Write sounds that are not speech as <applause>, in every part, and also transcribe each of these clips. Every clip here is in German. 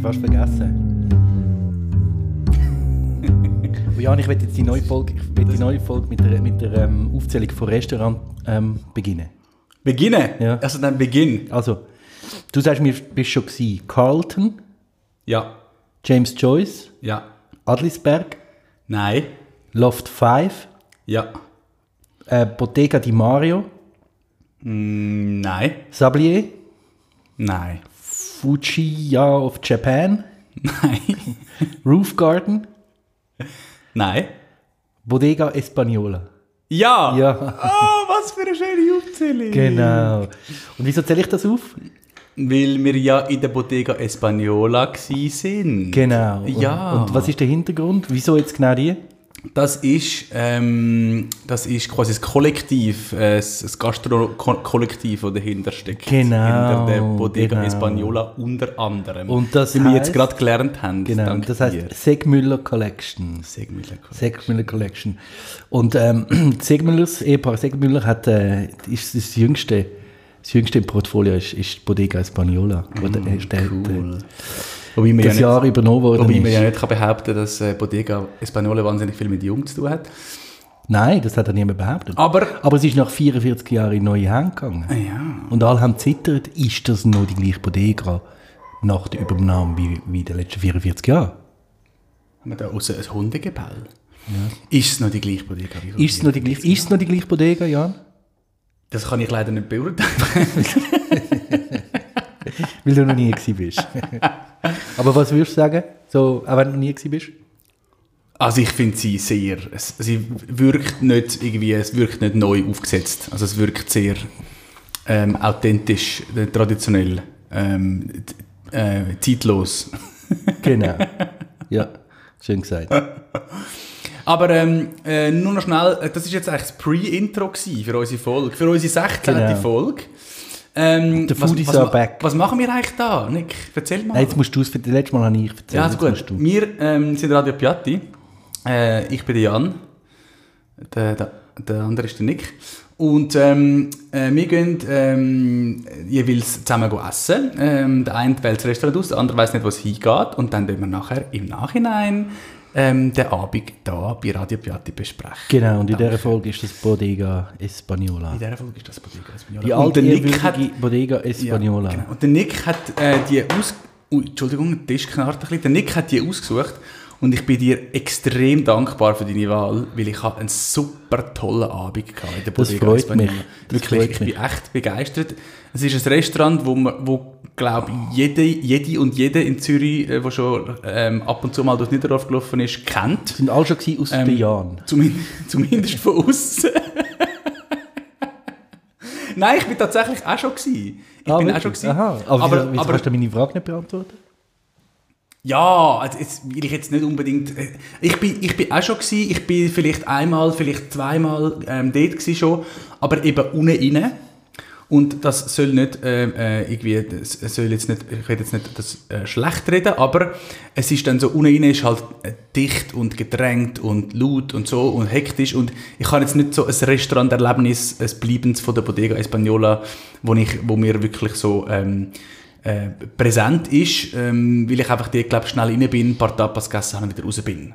ich fast vergessen. <laughs> Aber Jan, ich werde jetzt die neue Folge, ich will die neue Folge mit der, mit der ähm, Aufzählung von Restaurant ähm, beginnen. Beginnen? Ja. Also dann Beginn. Also, du sagst mir, bist schon gewesen, Carlton, Ja. James Joyce, Ja. Adlisberg, Nein. Loft 5, Ja. äh, Bottega di Mario, Mm, Nein. Sablier, Nein. Fujiya of Japan, Nein. Roof Garden, Nein. Bodega Española. Ja. Ja, Oh, was für eine schöne Aufzählung. genau. Und wieso zähle ich das auf? Weil wir ja in der Bottega Española sind. Genau. Und, Ja. Und was ist der Hintergrund? Wieso jetzt genau die? Das ist, ähm, das ist quasi das Kollektiv, äh, das Gastro-Kollektiv, das dahinter steckt. Genau, Hinter der Bodega genau. Española unter anderem. Und das Wie wir jetzt gerade gelernt haben. Genau. dank Das heißt. Segmüller Collection. Segmüller Collection. Segmüller Collection. Und ähm, <clears throat> Segmüllers, Ehepaar Segmüller hat, äh, ist das jüngste, das jüngste im Portfolio ist, ist Bodega Española, der Mm, Cool. Wobei man ja das nicht, Jahr übernommen worden wobei ist. man ja nicht kann behaupten dass äh, Bodega Española wahnsinnig viel mit Jung zu tun hat. Nein, das hat er niemand behauptet. Aber, Aber es ist nach 44 Jahren in neue Hände gegangen. ja, Und alle haben zittert, ist das noch die gleiche Bodega nach der Übernahme wie, wie in den letzten 44 Jahren? haben wir da außen ein Hundegebell? Ist es noch die gleiche Bodega? wie Ist es noch die gleiche, ist noch die gleiche Bodega, Jan? Das kann ich leider nicht beurteilen. <laughs> Weil du noch nie gewesen bist. <laughs> Aber was würdest du sagen, so, auch wenn du noch nie gewesen bist? Also ich finde sie sehr, es, sie wirkt nicht irgendwie, es wirkt nicht neu aufgesetzt. Also es wirkt sehr ähm, authentisch, äh, traditionell, ähm, äh, zeitlos. <laughs> Genau. <laughs> Ja, schön gesagt. Aber ähm, äh, nur noch schnell, äh, das ist jetzt eigentlich das Pre-Intro für unsere Folge, für unsere 16. Genau. Folge. Ähm, was, foodies was, are ma- back. Was machen wir eigentlich da, Nick? Erzähl mal. Nein, jetzt musst du es, das letzte Mal habe ich erzählt. Ja, ist jetzt gut. Wir ähm, sind Radio Piatti. Äh, ich bin der Jan. Der, der, der andere ist der Nick. Und ähm, äh, wir gehen ähm, jeweils zusammen essen. Ähm, der eine wählt das Restaurant aus, der andere weiß nicht, wo es hingeht. Und dann werden wir nachher im Nachhinein ähm, den Abend hier bei Radio Piatti besprechen. Genau, und in dieser Folge ist das Bodega Española. In dieser Folge ist das Bodega Española. Die alte, der Nick hat, Bodega ja, Española. genau. Und der Nick hat äh, die aus... Ui, Entschuldigung, der Tisch knarrt ein bisschen. Der Nick hat die ausgesucht und ich bin dir extrem dankbar für deine Wahl, weil ich habe einen super tollen Abend gehabt in der Das Bodega freut Española. mich. Das Wirklich, freut ich mich. bin echt begeistert. Es ist ein Restaurant, wo, man, wo glaube jede, jede und jede in Zürich, äh, wo schon ähm, ab und zu mal durch Niederdorf gelaufen ist, kennt. Sind alle schon aus Ähm, den Jahren. Zumin zumindest von außen. <laughs> Nein, ich bin tatsächlich auch schon gewesen. Ich Ah, bin auch wirklich? schon gewesen. Aha. Aber, aber, wieso, wieso aber hast du meine Frage nicht beantwortet? Ja, also jetzt will ich jetzt nicht unbedingt. äh, Ich bin, ich bin auch schon gewesen. Ich bin vielleicht einmal, vielleicht zweimal ähm, dort gewesen schon, aber eben unten rein. Und das soll nicht ähm, äh, irgendwie, soll jetzt nicht, ich will jetzt nicht das äh, schlecht reden, aber es ist dann so, unten rein ist halt äh, dicht und gedrängt und laut und so und hektisch und ich habe jetzt nicht so ein Restauranterlebnis, ein Bleibens von der Bodega Española, wo, ich, wo mir wirklich so ähm, äh, präsent ist, ähm, weil ich einfach die, glaube schnell rein bin, ein paar Tapas gegessen habe und wieder raus bin.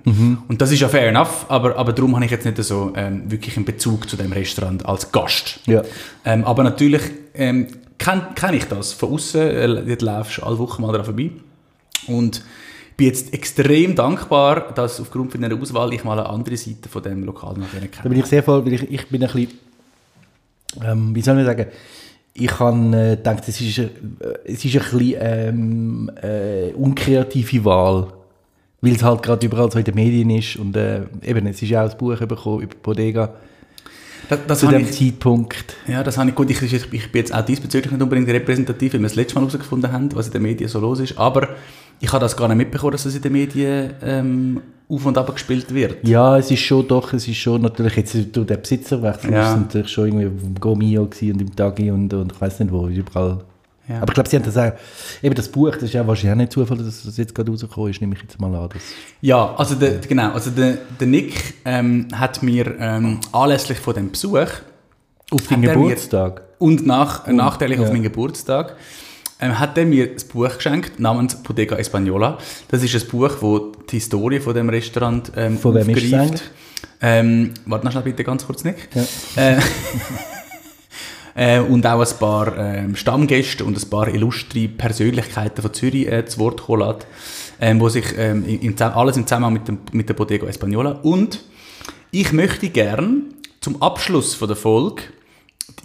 Und das ist ja fair enough, aber, aber darum habe ich jetzt nicht so ähm, wirklich einen Bezug zu dem Restaurant als Gast. Ja. Ähm, aber natürlich ähm, kenne kenn ich das von außen. Äh, dort laufst du alle Wochen mal daran vorbei. Und bin jetzt extrem dankbar, dass aufgrund von dieser Auswahl ich mal eine andere Seite von dem Lokal noch Da kenne. bin ich sehr voll, weil ich, ich bin ein bisschen, ähm, wie soll ich sagen, ich habe äh, gedacht, es ist, äh, es ist ein bisschen ähm, äh, unkreative Wahl, weil es halt gerade überall so in den Medien ist und äh, eben, es ist ja auch ein Buch bekommen über Bodega Das, das zu dem ich, Zeitpunkt. ja, das habe ich gut. Ich, ich, bin jetzt auch diesbezüglich nicht unbedingt repräsentativ, weil wir das letzte Mal herausgefunden haben, was in den Medien so los ist. Aber ich habe das gar nicht mitbekommen, dass das in den Medien ähm, auf und ab gespielt wird. Ja, es ist schon doch, es ist schon natürlich jetzt durch den Besitzerwechsel, Ja. es sind natürlich schon irgendwie im Gomio und im Tagi und, und ich weiß nicht wo, überall. Ja. Aber ich glaube, sie haben das auch, eben das Buch, das ist ja wahrscheinlich auch nicht Zufall, dass das jetzt gerade rausgekommen ist, nehme ich jetzt mal an. Das, Ja, also der, genau, also der, der Nick ähm, hat mir ähm, anlässlich von dem Besuch auf den Geburtstag. und nach, nachträglich ja. auf meinen Geburtstag hat er mir ein Buch geschenkt namens Bodega Española. Das ist ein Buch, wo die Historie von dem Restaurant ähm, Von wem ist es eigentlich? Ähm, warte noch schnell bitte ganz kurz, Nick. Ja. Äh, <laughs> äh, und auch ein paar ähm, Stammgäste und ein paar illustre Persönlichkeiten von Zürich äh, zu Wort kommen lässt, ähm, wo sich ähm, Zusammen- alles im Zusammenhang mit, dem, mit der Bodega Española. Und ich möchte gern zum Abschluss von der Folge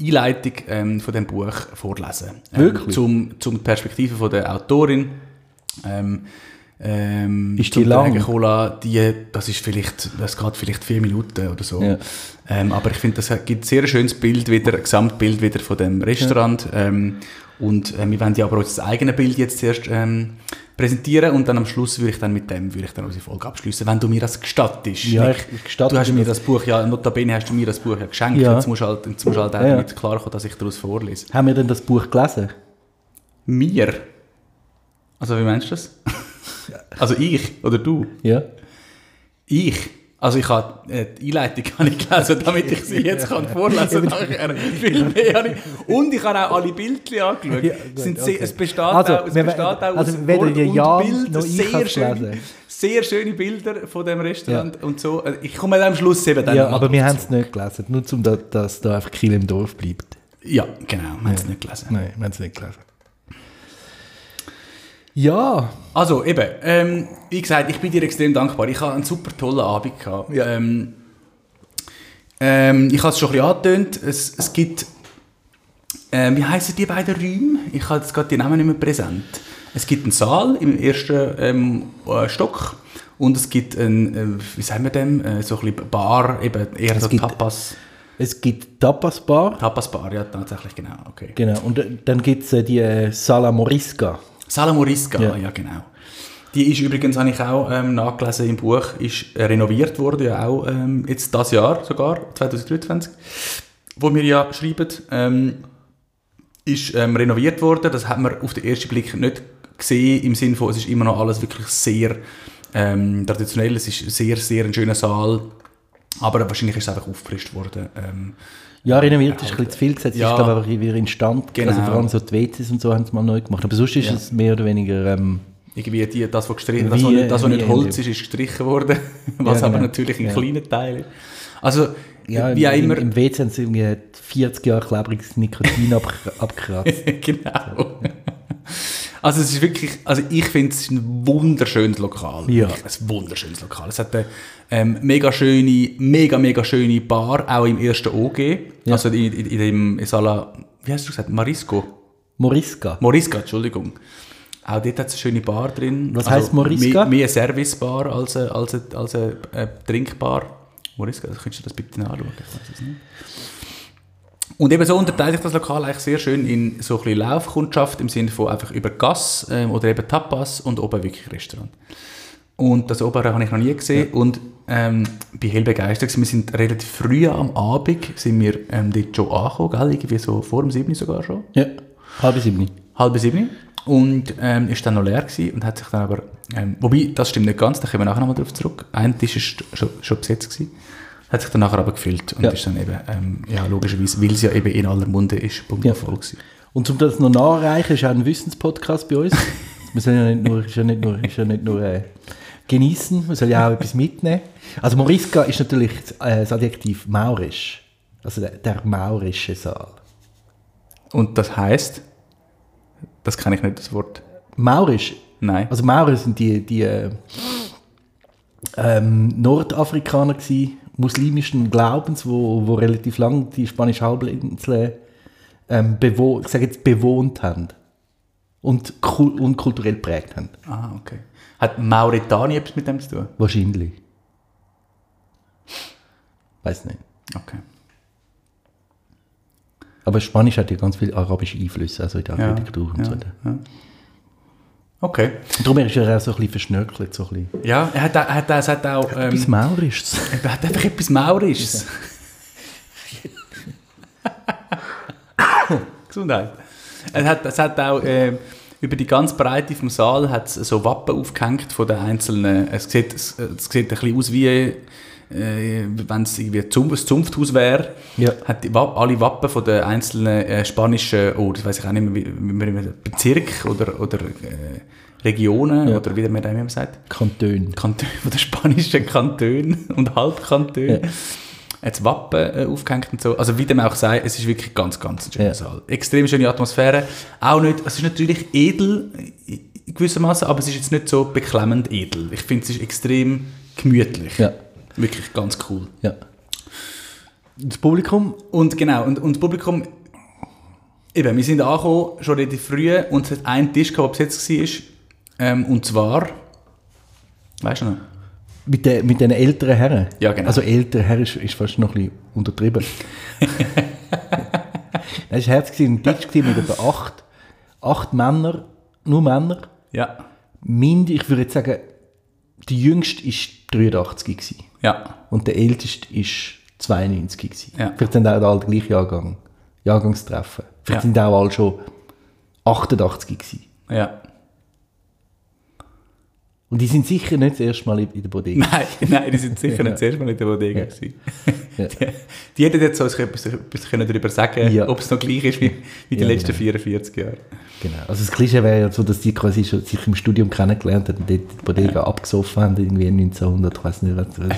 Einleitung ähm, von dem Buch vorlesen. Ähm, Wirklich? Zum, zum Perspektive von der Autorin. Ähm, ähm, Ist die lang? Cola, die, das ist vielleicht, das geht vielleicht vier Minuten oder so. Ja. Ähm, aber ich finde, das gibt ein sehr schönes Bild wieder, Gesamtbild wieder von dem Restaurant. Ähm, und äh, wir werden ja aber auch das eigene Bild jetzt zuerst ähm, präsentieren und dann am Schluss würde ich dann mit dem würde ich dann unsere Folge abschließen, wenn du mir das gestattest. Ja, Nick. ich- gestatte Du hast mir das. Buch ja, notabene hast du mir das Buch ja geschenkt. Ja. Jetzt musst du halt, jetzt musst halt auch ja. damit klarkommen, dass ich daraus vorlese. Haben wir denn das Buch gelesen? Mir? Also wie meinst du das? <laughs> also ich oder du? Ja. Ich? Also ich habe äh, die Einleitung <laughs> habe ich gelesen, damit ich sie jetzt kann vorlesen nachher. <laughs> <laughs> Viel mehr habe ich. Und ich habe auch alle Bildchen angeschaut. Ja, Es sind gut, sehr, okay. es besteht Also, auch, es wir- besteht auch also aus Wort und Jan Bild. Sehr schöne, sehr schöne Bilder von dem Restaurant und so. Äh, Ich komme am Schluss eben dann ja, aber wir haben es nicht gelesen. Nur um da, dass da einfach Kiel im Dorf bleibt. Ja, genau. Wir haben es nicht gelesen. Nein, wir haben es nicht gelesen. Ja, Also eben, ähm, wie gesagt, ich bin dir extrem dankbar. Ich habe einen super tollen Abend gehabt. Ja. Ähm, ähm, ich habe es schon ein bisschen angetönt. Es, es gibt, ähm, wie heißen die beiden Räume? Ich habe jetzt gerade die Namen nicht mehr präsent. Es gibt einen Saal im ersten ähm, äh, Stock und es gibt ein, äh, wie sagen wir dem, äh, so ein bisschen Bar, eben eher Es so gibt- Tapas. es gibt Tapas Bar. Tapas Bar, ja tatsächlich, genau, okay. Genau. Und äh, dann gibt es äh, die äh, Sala Morisca. Sala Morisca, Ja. ja. genau. Die ist übrigens, habe ich auch ähm, nachgelesen im Buch, ist renoviert worden, ja auch ähm, jetzt das Jahr sogar, 2023, wo wir ja schreiben, ähm, ist ähm, renoviert worden. Das hat man auf den ersten Blick nicht gesehen, im Sinne von, es ist immer noch alles wirklich sehr ähm, traditionell, es ist sehr, sehr ein schöner Saal, aber wahrscheinlich ist es einfach aufgefrischt worden. Ja, renoviert ist ein bisschen zu viel gesagt. Es Ja. ist, glaube ich, wieder instand. Genau. Also vor allem so die WCs und so haben sie mal neu gemacht. Aber sonst ist Ja. es mehr oder weniger... Ähm, Irgendwie die, das, was gestrichen, das, Wie, was nicht, das, was nicht Holz ist, ist gestrichen worden, <laughs> was Ja, aber genau. natürlich ein Ja. kleiner Teil ist. Also, ja, wie im, immer, Im WC haben sie irgendwie 40 Jahre klebriges Nikotin ab, <laughs> abgekratzt. genau. <laughs> Also es ist wirklich, also ich finde es ist ein wunderschönes Lokal. Ja. Ein wunderschönes Lokal. Es hat eine ähm, mega schöne, mega, mega schöne Bar, auch im ersten OG. Ja. Also in, in, in dem Sala, wie hast du gesagt, Marisco? Morisca. Morisca, Entschuldigung. Auch dort hat es eine schöne Bar drin. Was heisst Morisca? Mehr, mehr Servicebar als eine, als eine, als eine äh, Trinkbar. Morisca, also könntest du das bitte nachschauen? Ich weiß es nicht. Und eben so unterteilt sich das Lokal eigentlich sehr schön in so ein bisschen Laufkundschaft im Sinne von einfach über Gas ähm, oder eben Tapas und oben wirklich Restaurant. Und das obere habe ich noch nie gesehen und ähm, bin hell begeistert. Wir sind relativ früh am Abend sind wir ähm, dort schon angekommen, gell? irgendwie so vor dem 7 sogar schon Ja, halbe sieben. halb sieben und ähm, ist dann noch leer gewesen und hat sich dann aber, ähm, wobei, das stimmt nicht ganz, da kommen wir nachher nochmal drauf zurück. Ein Tisch ist schon, schon besetzt gewesen, hat sich dann nachher aber gefüllt und Ja. ist dann eben, ähm, ja logischerweise, weil es ja eben in aller Munde ist, Punkt Ja. voll gewesen. Und um das noch nachreichen, ist auch ein Wissenspodcast bei uns. <laughs> Wir sollen ja nicht nur, ist ja nicht nur, ist ja nicht nur äh, genießen, wir sollen ja auch etwas mitnehmen. Also Morisca ist natürlich äh, das Adjektiv maurisch. Also der, der maurische Saal. Und das heißt, das kann ich nicht, das Wort. Maurisch, Nein. also Maurer sind die, die äh, ähm, Nordafrikaner gewesen, muslimischen Glaubens, wo, wo relativ lang die spanische Halbinsel ähm, bewo ich sage jetzt bewohnt haben und, und kulturell prägt haben. Ah, okay. Hat Mauretanien etwas mit dem zu tun? Wahrscheinlich. Weiß nicht. Okay. Aber Spanisch hat ja ganz viele arabische Einflüsse, also in der Ja, Architektur und ja, so. ja. Okay. Darum ist er auch so ein bisschen verschnörkelt, so ein bisschen. Ja, er hat, <laughs> <laughs> er hat, es hat auch... Ähm, Etwas Maurisches. Er hat einfach etwas Maurisches. Gesundheit. Es hat, es hat auch äh, über die ganze Breite vom Saal hat so Wappen aufgehängt von den einzelnen. Es sieht, es, es sieht ein bisschen aus wie äh, wenn es irgendwie zum, ein Zunfthaus wäre, Ja. hat die alle Wappen von den einzelnen äh, spanischen, oh, das weiß ich auch nicht mehr, wie, wie man Bezirk oder, oder äh, Regionen Ja. oder wie man da immer sagt, Kanton. Kantone, von den spanischen Kantonen <laughs> und Halbkantonen. Ja. Hat das Wappen äh, aufgehängt und so. Also wie dem auch sei, es ist wirklich ganz, ganz ein schöner Ja. Saal. Extrem schöne Atmosphäre. Auch nicht, es ist natürlich edel in gewissermaßen, aber es ist jetzt nicht so beklemmend edel. Ich finde, es ist extrem gemütlich. Ja. Wirklich ganz cool. Ja. Das Publikum, Und genau, und, und das Publikum, eben, wir sind angekommen, schon relativ früh, und es hat einen Tisch gehabt, der besetzt war. Ähm, und zwar, weißt du noch? mit, den, mit den älteren Herren. Ja, genau. Also ältere Herren ist, ist fast noch ein bisschen untertrieben. <laughs> Es war herzig, ein Tisch mit etwa acht, acht Männer, nur Männer. Ja. Mind, ich würde jetzt sagen, der jüngste war 83 gewesen. Ja. und der älteste war 92 gewesen. Ja. Vielleicht sind auch alle gleich Jahrgang, Jahrgangstreffen. Vielleicht Ja. sind auch alle schon 88 gewesen. Ja. Und die sind sicher nicht das erste Mal in der Bodega. <laughs> Nein, nein, die sind sicher nicht das erste Mal in der Bodega Ja. gewesen. Ja. Die, die hätten jetzt so etwas, etwas können darüber sagen Ja. ob es noch gleich ist wie, wie die Ja, letzten genau. 44 Jahre. Genau. Also das Klischee wäre ja so, dass die quasi schon sich im Studium kennengelernt haben und dort die Bodega abgesoffen haben, irgendwie 1900, ich weiß nicht, was, was,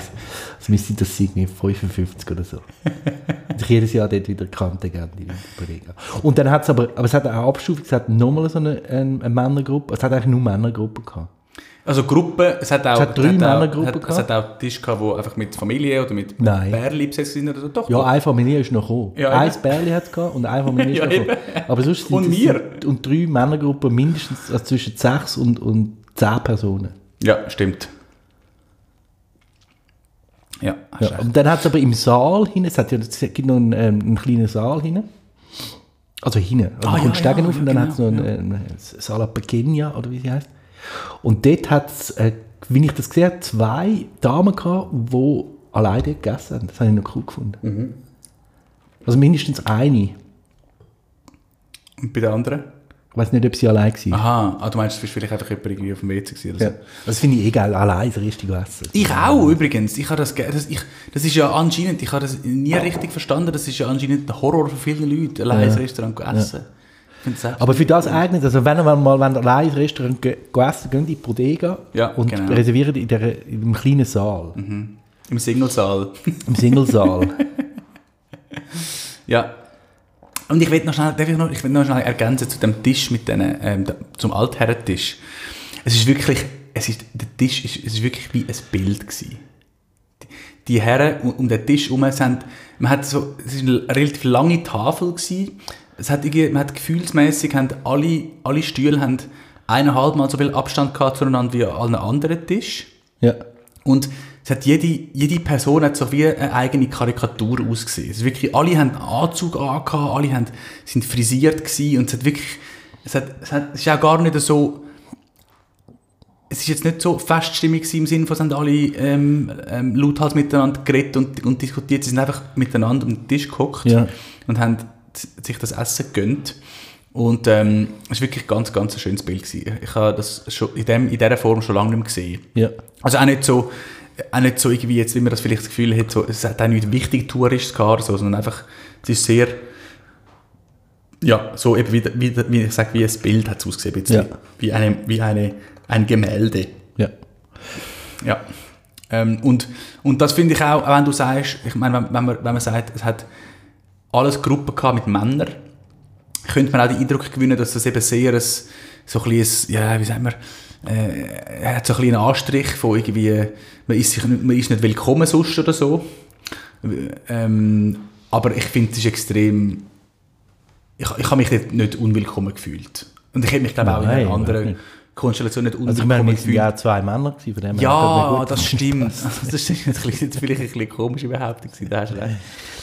was müsste das sein, irgendwie 55 oder so. Und sich jedes Jahr dort wieder kannte gerne, die Bodega. Und dann hat es aber, aber es hat auch Abstufung, es hat nochmal so eine, eine, eine Männergruppe, es hat eigentlich nur Männergruppen gehabt. Also Gruppen, es hat auch, Es hat drei Männergruppen hat, es gehabt. hat auch Tisch gehabt, wo einfach mit Familie oder mit Nein. Bärli besetzt sind oder so. Doch, Ja, doch. eine Familie ist noch gekommen. Ja, ein eben. Bärli hat es gehabt und eine Familie <laughs> ist Ja, noch gekommen. Aber sonst sind Und es- wir. und drei Männergruppen mindestens also zwischen sechs und, und zehn Personen. ja stimmt. Ja, Ja. recht. Und dann hat es aber im Saal hinten, es, hat ja, es gibt noch einen, ähm, einen kleinen Saal hinten. Also hinten. Also Ah, man ja, kommt Stegen ja, auf und ja, dann hat es noch genau, einen, einen Sala Pequeña, oder wie sie heißt. Und dort hat es, äh, wie ich das gesehen habe, zwei Damen gehabt, die alleine gegessen haben. Das habe ich noch cool gefunden. Mhm. Also mindestens eine. Und bei den anderen? Ich weiß nicht, ob sie allein war. Aha, ah, du meinst, es war vielleicht einfach jemand irgendwie auf dem WC gewesen oder Ja. Das finde ich egal, allein das richtige Essen. Ich auch übrigens. Ich habe das, das, ich, das ist ja anscheinend, ich habe das nie richtig verstanden, das ist ja anscheinend ein Horror für viele Leute, allein ins Restaurant zu essen. Auch- Aber für das eignet, also wenn ihr mal wenn ihr allein ins Restaurant ge essen, geht in die Bodega Ja, und genau. reserviert in, der, in dem kleinen Saal, Im Singlesaal. <laughs> im Singlesaal. ja. Und ich will noch schnell, darf ich noch, ich will noch schnell ergänzen zu dem Tisch mit denen, ähm, zum Altherrentisch. Es ist wirklich, es ist, der Tisch ist, es ist wirklich wie ein Bild gewesen. Die, Herren um, um den Tisch herum sind, man hat so, es ist eine relativ lange Tafel gewesen. Es hat man hat gefühlsmäßig, haben alle, alle Stühle haben eineinhalb Mal so viel Abstand gehabt zueinander wie an allen anderen Tisch. ja. Und es hat jede, jede Person hat so wie eine eigene Karikatur ausgesehen. Es wirklich, alle haben einen Anzug angehabt, alle haben, sind frisiert gewesen und es hat wirklich, es, hat, es, hat, es ist auch gar nicht so, es ist jetzt nicht so feststimmig im Sinne von, es haben alle ähm, ähm, lauthals miteinander geredet und, und diskutiert, sie sind einfach miteinander um den Tisch gehockt Ja. und haben sich das Essen gegönnt. Und ähm, es war wirklich ganz, ganz ein schönes Bild. Gewesen. Ich habe das schon in, dem, in dieser Form schon lange nicht mehr gesehen. Ja. Also auch nicht so, auch nicht so irgendwie jetzt, wie man das vielleicht das Gefühl hat, so, es hat auch nicht wichtig Tourist gehabt, so, sondern einfach, es ist sehr, ja, so eben wie, wie, wie ich sage, wie ein Bild hat es ausgesehen, ein. Ja. wie, eine, wie eine, ein Gemälde. Ja. Ja. Ähm, und, und das finde ich auch, auch wenn du sagst, ich meine, wenn, wenn, man, wenn man sagt, es hat alles Gruppen gehabt mit Männern, könnte man auch den Eindruck gewinnen, dass das eben sehr ein, so ein bisschen, ja, wie sagen wir, äh, er hat so ein bisschen einen Anstrich von irgendwie, man ist, sich nicht, man ist nicht willkommen sonst oder so. Ähm, aber ich finde, es ist extrem, ich, ich habe mich nicht, nicht unwillkommen gefühlt. Und ich hätte mich, glaube ich, auch in einer anderen. Konstellation nicht Also ich unwillkommen meine, wir gefühlt. ja zwei Männer gewesen, von dem Ja, das stimmt. <laughs> Das ist jetzt vielleicht ein bisschen komische Behauptung gewesen, da hast du recht.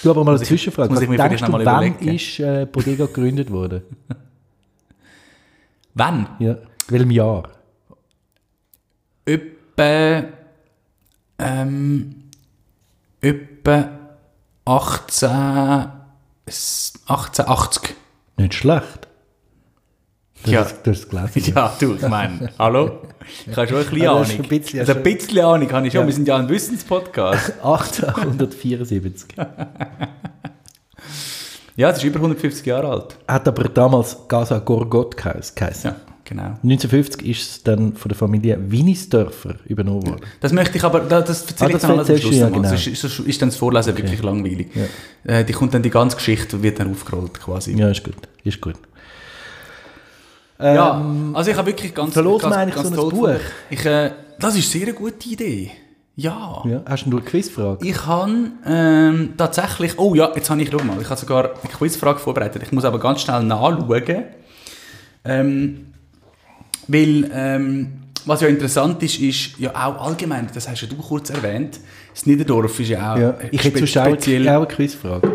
Du aber mal eine Zwischenfrage. Was denkst du, wann überlegen. ist äh, Bodega gegründet worden? <laughs> Wann? Ja. Welchem Jahr? Etwa, ähm, etwa 18, 1880. Nicht schlecht. Du Ja. hast, du hast es gelesen. Ja, du, ich meine, hallo? Ich habe schon ein bisschen Ja, Ahnung. das ist ein bisschen- also ein bisschen Ahnung habe ich schon. Ja. Wir sind ja ein Wissenspodcast. <laughs> 1874. Ja, es ist über 150 Jahre alt. Hat aber damals Gaza Gorgot geheißen. Ja, genau. 1950 ist es dann von der Familie Winisdörfer übernommen worden. Das möchte ich aber, das, das erzähle Ah, ich das dann alles am Schluss ja, genau. Sonst ist, ist dann das Vorlesen wirklich langweilig. Äh, die kommt dann die ganze Geschichte wird dann aufgerollt quasi. Ja, ist gut. Ist gut. Ja, also ich habe wirklich ganz, verlosen ganz, wir eigentlich ganz so ein Buch? Ich, äh, das ist sehr eine gute Idee. Ja. Ja. Hast du eine Quizfrage? Ich habe ähm, tatsächlich, oh ja, jetzt habe ich, schau mal, ich habe sogar eine Quizfrage vorbereitet. Ich muss aber ganz schnell nachschauen. Ähm, weil, ähm, was ja interessant ist, ist ja auch allgemein, das hast ja du kurz erwähnt, das Niederdorf ist ja auch Ja. Ich hätte spe- auch speziell. auch eine Quizfrage.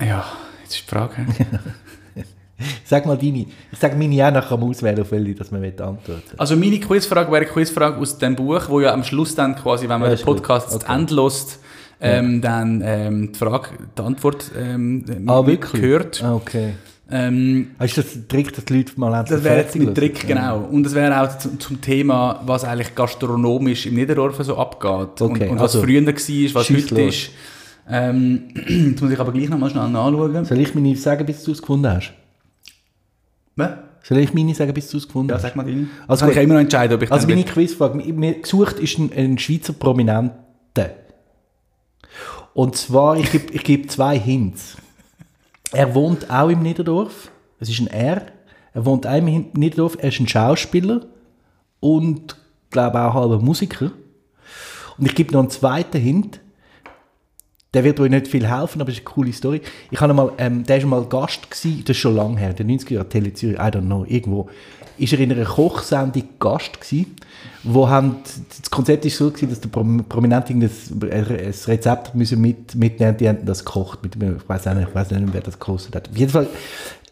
Ja, jetzt ist die Frage. <laughs> Sag mal deine. Ich sage meine auch, nachher kann man auswählen, auf welche dass man antworten Also meine Quizfrage wäre eine Quizfrage aus dem Buch, wo ja am Schluss dann quasi, wenn man Ja, den. Podcast zu Okay. Ende lässt, ähm, dann ähm, die Frage, die Antwort ähm, Ah, wirklich? hört. Ah, okay. Ähm, Ah, Ist das ein Trick, dass die Leute mal endlich das wäre jetzt mein Trick, genau. Und das wäre auch zum, zum Thema, was eigentlich gastronomisch im Niederdorf so abgeht. Okay, und, und was also, früher war, was heute los. ist. Ähm, <clears throat> jetzt muss ich aber gleich nochmal schnell nachschauen. Soll ich meine sagen, bis du es gefunden hast? Was? Soll ich meine sagen, bis du es gefunden Ja, hast? sag mal deine. Also kann ich immer noch entscheiden, ob ich Also meine will. Quizfrage, mir- gesucht ist ein, ein Schweizer Prominenter. Und zwar, ich gebe ich geb zwei Hints. Er wohnt auch im Niederdorf. Es ist ein R. Er wohnt auch im Niederdorf. Er ist ein Schauspieler und, glaube auch halber Musiker. Und ich gebe noch einen zweiten Hint. Der wird euch nicht viel helfen, aber es ist eine coole Story. Ich habe mal, ähm, der war mal Gast, gewesen, das ist schon lange her, der 90er Jahre Tele Zürich, I don't know, irgendwo. Ist er in einer Kochsendung Gast gewesen, wo haben, das Konzept ist so gewesen, dass der Prom- Prominent irgendein ein Rezept müssen mit, mitnehmen, die haben das gekocht, mit, ich weiß nicht, ich weiß nicht, wer das gekostet hat. Auf jeden Fall,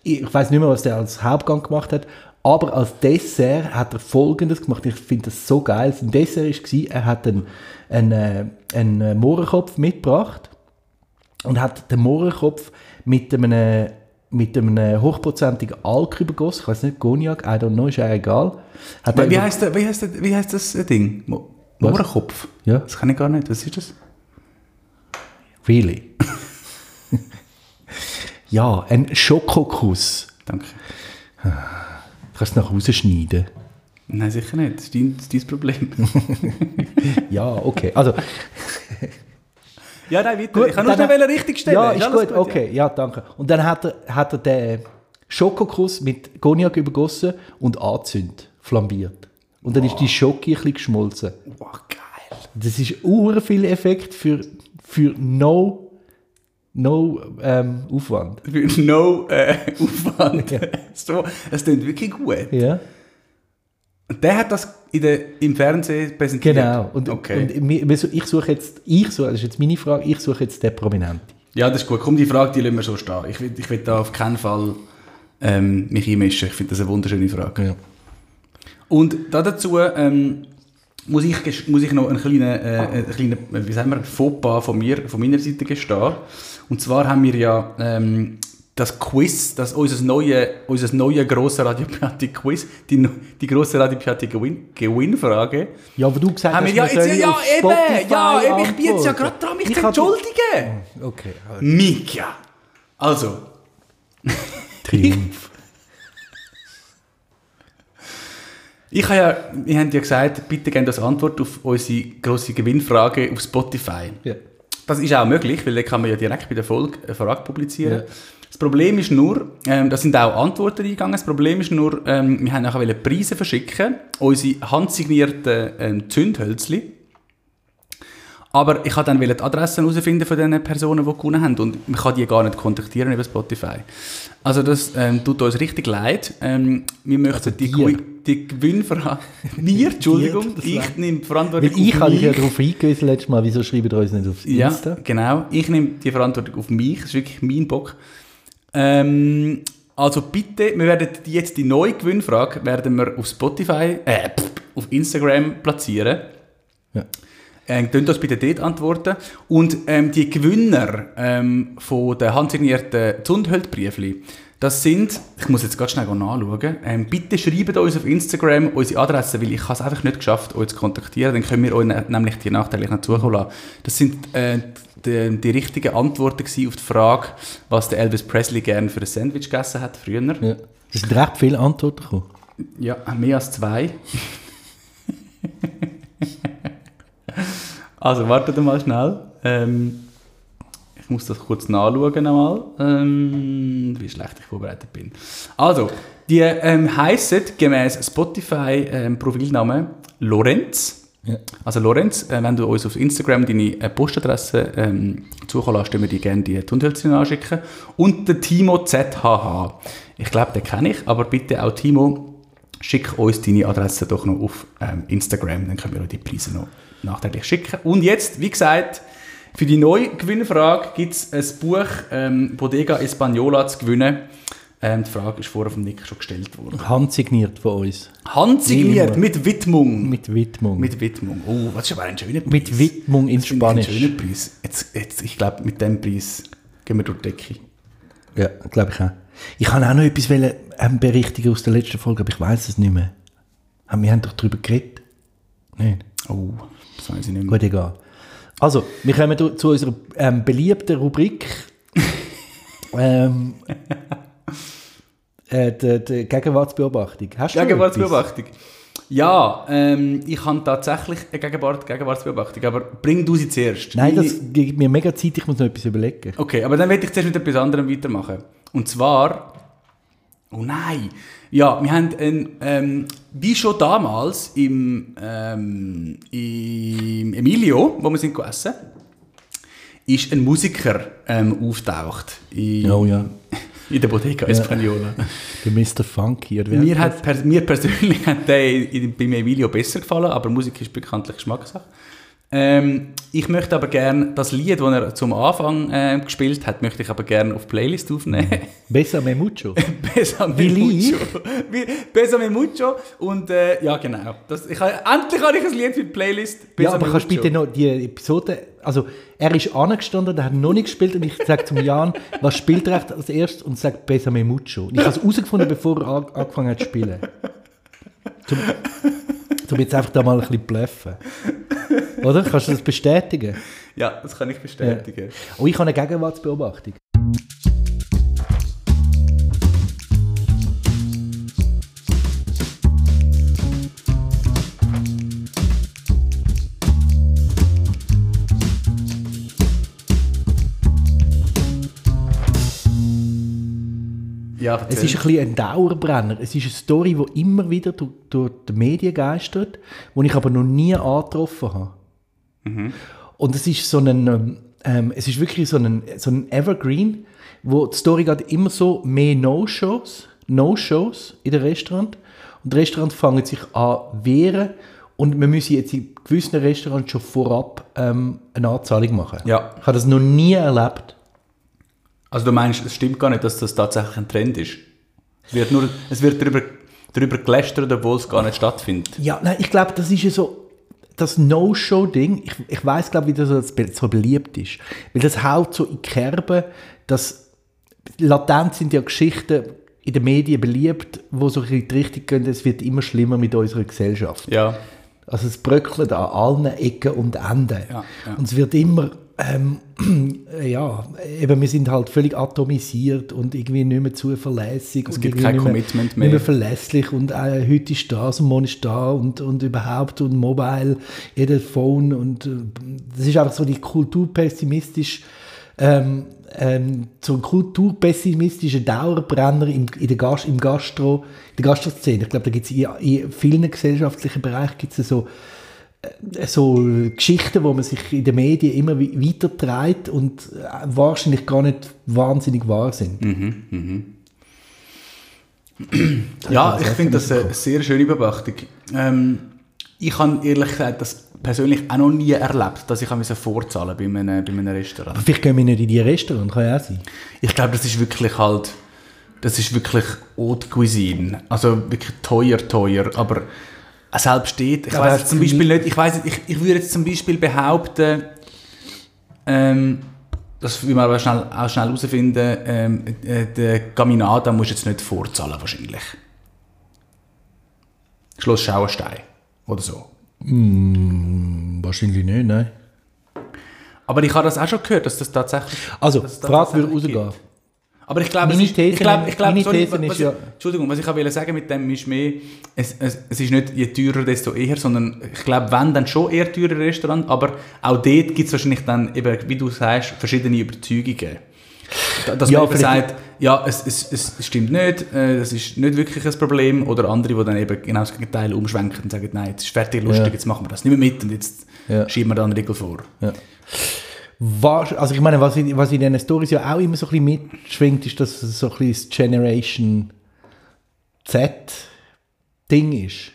ich weiß nicht mehr, was der als Hauptgang gemacht hat, aber als Dessert hat er Folgendes gemacht. Ich finde das so geil. Sein Dessert war, er hat einen, einen, äh, einen Mohrenkopf mitgebracht und hat den Mohrenkopf mit einem, mit einem hochprozentigen Alk übergossen. Ich weiß nicht, Cognac, I don't know, ist ja egal. Hat Wie heißt, der, wie, heißt der, wie heißt das Ding? Mo Was? Mohrenkopf? Ja. Das kann ich gar nicht. Was ist das? Really? <laughs> ja, ein Schokokuss. Danke. Kannst du nach rausschneiden? Nein, sicher nicht. Das ist dein, das ist dein Problem. <laughs> Ja, okay. Also, <laughs> ja, nein, weiter. Gut, ich kann nur schnell richtig stellen. Ja, ist alles gut, okay, ja, danke. Und dann hat er, hat er den Schokokuss mit Cognac übergossen und angezündet, flambiert. Und dann ist die Schoki ein bisschen geschmolzen. Ja. Wow, geil. Das ist ur viel Effekt für, für no, no ähm, Aufwand. Für no äh, <laughs> Aufwand. <laughs> so, es klingt wirklich gut. Ja, der hat das in der, im Fernsehen präsentiert? genau. Und, okay. und ich suche jetzt, ich suche, das ist jetzt meine Frage, ich suche jetzt den Prominenten. ja, das ist gut. Komm, die Frage, die lassen wir so stehen. Ich will, ich will da auf keinen Fall ähm, mich einmischen. Ich finde das eine wunderschöne Frage. Ja. Und da dazu ähm, muss, ich, muss ich noch einen kleinen, äh, einen kleinen äh, wie sagen wir, Fauxpas von, mir, von meiner Seite gestehen. Und zwar haben wir ja ähm, das Quiz, das, unser neue, unser neue grosse Radio Piatti Quiz, die, die grosse Radio Piatti Gewinn, Gewinnfrage. ja, aber du gesagt Haben wir, ja, jetzt, ja, eben, ja, eben, ich bin jetzt ja gerade dran, mich Ich zu entschuldigen. Okay, Mika. Also, Triumph. <laughs> Ich habe ja, wir haben ja gesagt, bitte gebt uns Antwort auf unsere grosse Gewinnfrage auf Spotify. ja. Das ist auch möglich, weil da kann man ja direkt bei der Folge eine Frage publizieren. Ja. Das Problem ist nur, ähm, da sind auch Antworten eingegangen, das Problem ist nur, ähm, wir haben nachher Preise verschicken, unsere handsignierten ähm, Zündhölzli. Aber ich wollte dann die Adressen herausfinden von den Personen, die gewonnen haben und man kann die gar nicht kontaktieren über Spotify. Also das ähm, tut uns richtig leid. Ähm, wir möchten die, dir. Gewi- die Gewinnfrage... Mir, Entschuldigung, das ich nehme die Verantwortung Weil ich auf habe dich ja mich. darauf hingewiesen letztes Mal, wieso schreibt ihr uns nicht auf Ja, Insta? genau. Ich nehme die Verantwortung auf mich. Das ist wirklich mein Bock. Ähm, also bitte, wir werden jetzt die neue Gewinnfrage werden wir auf Spotify, äh, auf Instagram platzieren. Ja. Ähm, könnt uns bitte dort antworten. Und ähm, die Gewinner ähm, von den handsignierten Zundhölzbriefli, Das sind, ich muss jetzt ganz schnell nachschauen, ähm, bitte schreibt uns auf Instagram unsere Adresse, weil ich habe es einfach nicht geschafft, euch zu kontaktieren, dann können wir euch ne- nämlich die nachträglich noch zukommen lassen. Das sind äh, die, die richtigen Antworten auf die Frage, was der Elvis Presley gerne für ein Sandwich gegessen hat früher. Ja. Es sind recht viele Antworten gekommen. Ja, mehr als zwei. also, wartet mal schnell. Ähm, ich muss das kurz nachschauen einmal, ähm, wie schlecht ich vorbereitet bin. Also, die ähm, heissen gemäß Spotify ähm, Lorenz. Also Lorenz, äh, wenn du uns auf Instagram deine äh, Postadresse ähm, zukommen lässt, wir dir gerne die Tunnelzüge anschicken. Und der Timo ZHH. Ich glaube, den kenne ich, aber bitte auch Timo, schick uns deine Adresse doch noch auf ähm, Instagram, dann können wir euch die Preise noch nachträglich schicken. Und jetzt, wie gesagt, für die neue Gewinnfrage gibt es ein Buch ähm, Bodega Española zu gewinnen. Ähm, die Frage ist vorher vom Nick schon gestellt worden. Handsigniert von uns. Handsigniert, mit Widmung. Mit Widmung. Mit Widmung. Oh, was ist aber ein schöner Preis. Mit Widmung in Das Spanisch. schönen Preis. Jetzt, jetzt, ich glaube, mit dem Preis gehen wir durch die Decke. Ja, glaube ich auch. Ich kann auch noch etwas wollen, ähm, berichtigen aus der letzten Folge, aber ich weiß es nicht mehr. Wir haben doch darüber geredet. Nicht? Oh, das weiß ich nicht mehr. Gut, egal. Also, wir kommen zu unserer ähm, beliebten Rubrik. <laughs> ähm, äh, die, die Gegenwartsbeobachtung. Hast du Gegenwartsbeobachtung. Ja, ähm, ich habe tatsächlich eine Gegenwart, Gegenwartsbeobachtung, aber bring du sie zuerst. Nein, Meine- das gibt mir mega Zeit, ich muss noch etwas überlegen. Okay, aber dann werde ich zuerst mit etwas anderem weitermachen. Und zwar... Oh nein! Ja, wir haben ein, ähm, wie schon damals im, ähm, im Emilio, wo wir sind gegessen, ist ein Musiker ähm, auftaucht in, Oh ja. In der Bodega Española. Der Mr. Funky. Oder Mir, hat, per, mir persönlich hat der in, in, beim Emilio besser gefallen, aber Musik ist bekanntlich Geschmackssache. Ähm, ich möchte aber gerne das Lied, das er zum Anfang äh, gespielt hat, möchte ich aber gerne auf die Playlist aufnehmen. <laughs> Besame Mucho. <laughs> Besame Wie lieb. Mucho. Besame Mucho. Und äh, ja, genau. Das, ich, endlich habe ich ein Lied für die Playlist. Ja, Besame aber kannst du Mucho. bitte noch die Episode... Also, er ist angestanden, der hat noch nicht gespielt und ich sage zum Jan, was spielt er als erstes und sagt Besame Mucho. Und ich habe es <laughs> herausgefunden, bevor er an, angefangen hat zu spielen. Zum, zum jetzt einfach da mal ein bisschen bluffen. Oder? Kannst du das bestätigen? Ja, das kann ich bestätigen. Oh, ich habe eine Gegenwartsbeobachtung. Ja, Es ist ein bisschen ein Dauerbrenner. Es ist eine Story, die immer wieder durch, durch die Medien geistert, die ich aber noch nie angetroffen habe. Und es ist so ein, ähm, ähm, es ist wirklich so ein, so ein Evergreen, wo die Story geht immer so mehr No-Shows, No-Shows in den Restaurant und die Restaurants fangen sich an wehren und wir müssen jetzt in gewissen Restaurants schon vorab ähm, eine Anzahlung machen. Ja. Ich habe das noch nie erlebt. Also du meinst, es stimmt gar nicht, dass das tatsächlich ein Trend ist? Es wird, nur, es wird darüber, darüber gelästert, obwohl es gar nicht stattfindet. Ja, nein, ich glaube, das ist ja so das No-Show-Ding. Ich, ich weiß, glaube wie das so, beliebt ist. Weil das haut so in die Kerbe, dass latent sind ja Geschichten in den Medien beliebt, wo so in die Richtung gehen, es wird immer schlimmer mit unserer Gesellschaft. Ja. Also es bröckelt an allen Ecken und Enden. Ja, ja. Und es wird immer, ähm, <clears throat> ja, eben wir sind halt völlig atomisiert und irgendwie nicht mehr zuverlässig. Es gibt kein mehr- Commitment Nicht mehr mehr. verlässlich und äh, heute ist das und morgen ist da und, und überhaupt und Mobile, jeder Phone und äh, das ist einfach so die kulturpessimistisch ähm, ähm, so ein kulturpessimistischer Dauerbrenner im, in der Gast, im Gastro, in der Gastroszene. Ich glaube, da gibt es in, in vielen gesellschaftlichen Bereichen gibt's so, so Geschichten, wo man sich in den Medien immer wi- weitertreibt und äh, wahrscheinlich gar nicht wahnsinnig wahr sind. <clears throat> Ja, das ich ist finde das eine sehr schöne Beobachtung. Ähm, ich habe ehrlich gesagt das persönlich auch noch nie erlebt, dass ich vorzahlen bei einem, bei einem Restaurant. Aber vielleicht gehen wir nicht in die Restaurant, kann ja auch sein. Ich glaube, das ist wirklich halt, das ist wirklich Haute Cuisine. Also wirklich teuer, teuer, aber selbst steht, ich weiß zum du Beispiel nicht, ich weiß, ich, ich würde jetzt zum Beispiel behaupten, ähm, das will man aber schnell, auch schnell herausfinden, ähm, äh, der Gaminada muss jetzt nicht vorzahlen wahrscheinlich. Schloss Schauerstein oder so. Wahrscheinlich nicht, nein. Aber ich habe das auch schon gehört, dass das tatsächlich... Also, dass das Frage würde rausgehen. Aber ich glaube, Meine These- ich glaube, ich glaube, meine sorry, These was ist ja- Entschuldigung, was ich auch will sagen mit dem ist mehr, es, es, es ist nicht je teurer, desto eher, sondern ich glaube, wenn, dann schon eher teure Restaurant, aber auch dort gibt es wahrscheinlich dann eben, wie du sagst, verschiedene Überzeugungen. Da- Dass Ja, man eben sagt, ja, es, es, es stimmt nicht, äh, das ist nicht wirklich ein Problem, oder andere, die dann eben genau das Gegenteil umschwenken und sagen, nein, jetzt ist fertig, lustig, Ja. jetzt machen wir das nicht mehr mit und jetzt Ja. schieben wir da einen Riegel vor. Ja. Was, also ich meine, was in, was in diesen Stories ja auch immer so ein bisschen mitschwingt, ist, dass es so ein bisschen das Generation Z-Ding ist.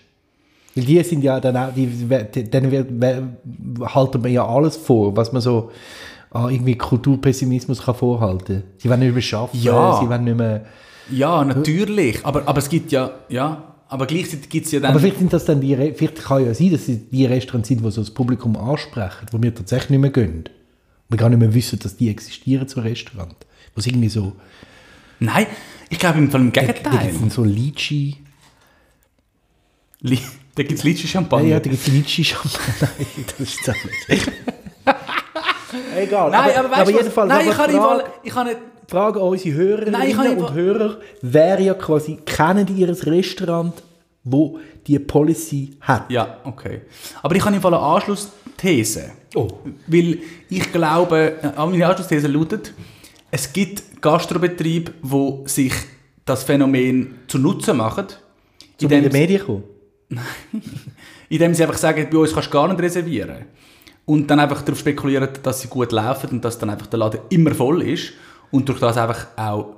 Weil die sind ja dann auch, die, denen wird, halten wir ja alles vor, was man so an irgendwie Kulturpessimismus kann vorhalten. Sie wollen nicht mehr schaffen, Ja. sie wollen nicht mehr... Ja, natürlich, aber, aber es gibt ja, ja, aber gleichzeitig gibt es ja dann... Aber vielleicht sind das dann die, vielleicht kann ja sein, dass sie die Restaurants sind, die so das Publikum ansprechen, wo wir tatsächlich nicht mehr gehen. Wir gar nicht mehr wissen, dass die existieren, so Restaurant. Wo es irgendwie so... Nein, ich glaube im Fall im Da Gegenteil. gibt es so Litchi... Li da gibt es Litsche Ja, ja, da gibt es Litchi Champagner. Nein, <laughs> das ist das nicht. <laughs> Egal. Nein, aber, weißt du was? jedenfalls, Nein, aber ich kann nicht mal, ich kann nicht, Frage an unsere Hörerinnen Nein, und Hörer wäre ja quasi, kennen die ihr Restaurant, wo die Policy hat? ja, okay. Aber ich habe im Fall eine Anschlussthese. Oh. Weil ich glaube, äh, meine Anschlussthese lautet, es gibt Gastrobetriebe, wo sich das Phänomen zu Nutzen machen, Zum in den Medien kommen? <laughs> indem sie einfach sagen, bei uns kannst du gar nicht reservieren. Und dann einfach darauf spekulieren, dass sie gut laufen und dass dann einfach der Laden immer voll ist und durch das einfach auch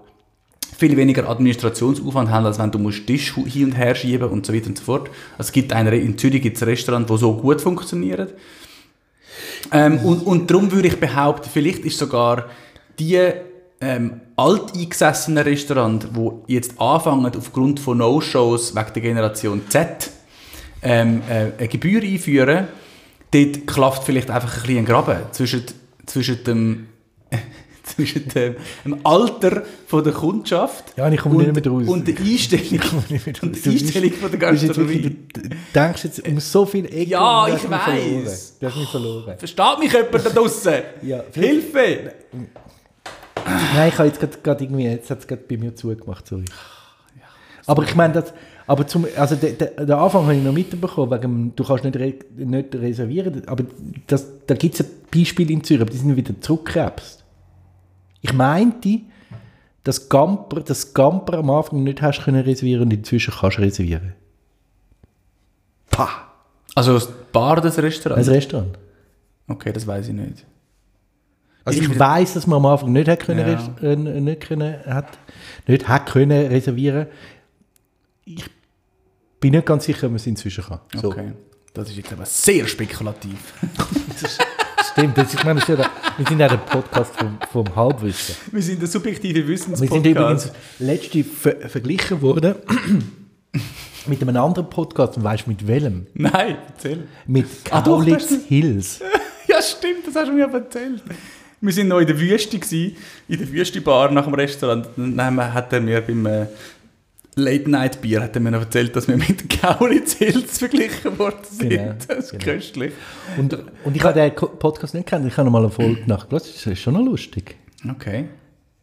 viel weniger Administrationsaufwand haben, als wenn du musst Tisch hin und her schieben und so weiter und so fort. Also es gibt ein, in Zürich gibt es ein Restaurant, das so gut funktioniert. Ähm, und, und darum würde ich behaupten, vielleicht ist sogar die ähm, alteingesessenen Restaurants, die jetzt anfangen, aufgrund von No-Shows wegen der Generation Z ähm, äh, eine Gebühr einführen, dort klafft vielleicht einfach ein bisschen ein Graben zwischen, zwischen dem zwischen dem, dem Alter von der Kundschaft Ja, ich komme und, nicht mehr raus. und der Einstellung, nicht mehr und der Einstellung von der Gastronomie. Du denkst jetzt um so viel Ecken. Ja, ich weiss. Du hast mich verloren. Versteht mich jemand da draussen? <laughs> Ja, Hilfe! Nein, ich habe jetzt gerade- irgendwie, jetzt hat es gerade bei mir zugemacht, sorry. Aber ich meine, das, aber zum, also den, den, Anfang habe ich noch mitbekommen, wegen, du kannst nicht, re, nicht reservieren, aber das, da gibt es ein Beispiel in Zürich, aber die sind wieder zurückgekrebst. Ich meinte, dass Gamper, dass Gamper am Anfang nicht hast können reservieren und inzwischen kannst du reservieren. Pah! Also das Bar des Restaurants? Ein Restaurant. Okay, das weiß ich nicht. Also Ich- ich, weiß, dass man am Anfang nicht hat können, Ja. äh, nicht können, hat, nicht hat können reservieren. Ich bin nicht ganz sicher, ob man es inzwischen kann. So. Okay. Das ist jetzt aber sehr spekulativ. <laughs> <laughs> Stimmt, das, ich meine, das ist ja der, wir sind ja der Podcast vom, vom Halbwissen. Wir sind der subjektive Wir Wissenspodcast. sind übrigens letzte ver verglichen worden <clears throat> mit einem anderen Podcast, und weißt du mit welchem? Nein, erzähl. Mit Ah, Kaulitz das- Hills. <laughs> Ja, stimmt, das hast du mir aber erzählt. Wir sind noch in der Wüste, gewesen, in der Wüste-Bar nach dem Restaurant. Dann wir- hat er mir beim äh, Late-Night-Bier hat er mir noch erzählt, dass wir mit <laughs> Kaulitz Hills verglichen worden sind. Genau, das ist genau. köstlich. Und, und ich habe den Podcast nicht gekannt, ich habe noch mal eine Folge nachgelassen, das ist schon noch lustig. Okay.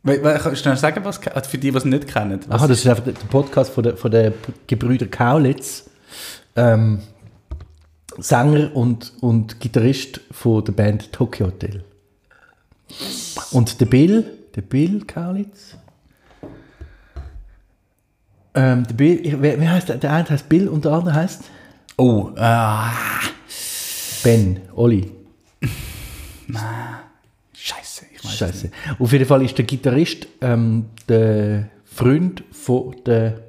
Kannst du noch sagen, was also für die, die es nicht kennen? Was Aha, das ist einfach der Podcast von der, von der Gebrüder Kaulitz. Ähm, Sänger und, und Gitarrist von der Band Tokyo Hotel. Und der Bill, der Bill Kaulitz. Ähm, der Bill, ich, wer, wer heißt der? Der eine heißt Bill und der andere heißt Oh, ah, Ben, Olli. <laughs> Scheiße. Ich weiß Scheiße. Auf jeden Fall ist der Gitarrist ähm, der Freund von der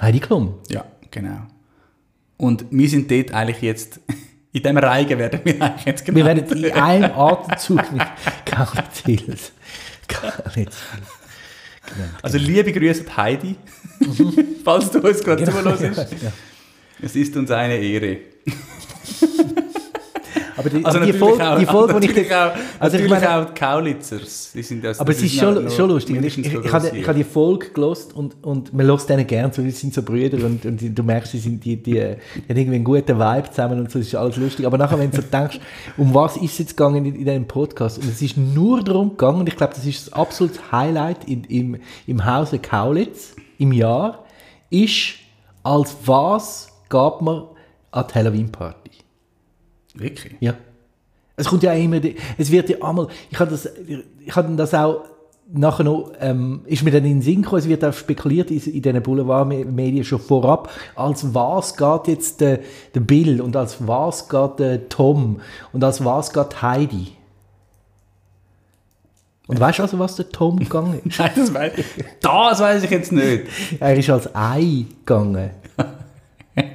Heidi Klum. Ja, genau. Und wir sind dort eigentlich jetzt, <laughs> in dem Reigen werden wir eigentlich jetzt Wir genannt. werden in einem <laughs> Atemzug mit Kaulitz Hills. Kaulitz Hills. <laughs> Also liebe Grüße Heidi, <laughs> falls du uns gerade zuhörst. Ja, ja. Es ist uns eine Ehre. <laughs> Aber die, Also aber die Folge, auch, die Folge, die ich auch, also ich meine- auch die Kaulitzers. Die sind das, Aber es ist schon, schon lustig. Ich, ich, ich, habe, ich habe die Folge gelost und, und man lässt denen gern zu, die sind so Brüder und, und du merkst, sie sind die, die, die haben irgendwie einen guten Vibe zusammen und so, das ist alles lustig. Aber nachher, wenn du so denkst, um was ist es jetzt gegangen in, in diesem Podcast? Und es ist nur darum gegangen, und ich glaube, das ist das absolute Highlight in, im, im Hause Kaulitz im Jahr, ist, als was gab man an die Halloween-Party? Wirklich? Ja. Es kommt ja immer, es wird ja einmal, ich habe das, ich habe das auch nachher noch, ähm, ist mir dann in den Sinn gekommen, es wird auch spekuliert in, in diesen Boulevardmedien schon vorab, als was geht jetzt der, der Bill und als was geht der Tom und als was geht Heidi. Und weißt du also, was der Tom gegangen ist? <laughs> Nein, das weiß ich. Das weiß ich jetzt nicht. Er ist als Ei gegangen. <laughs>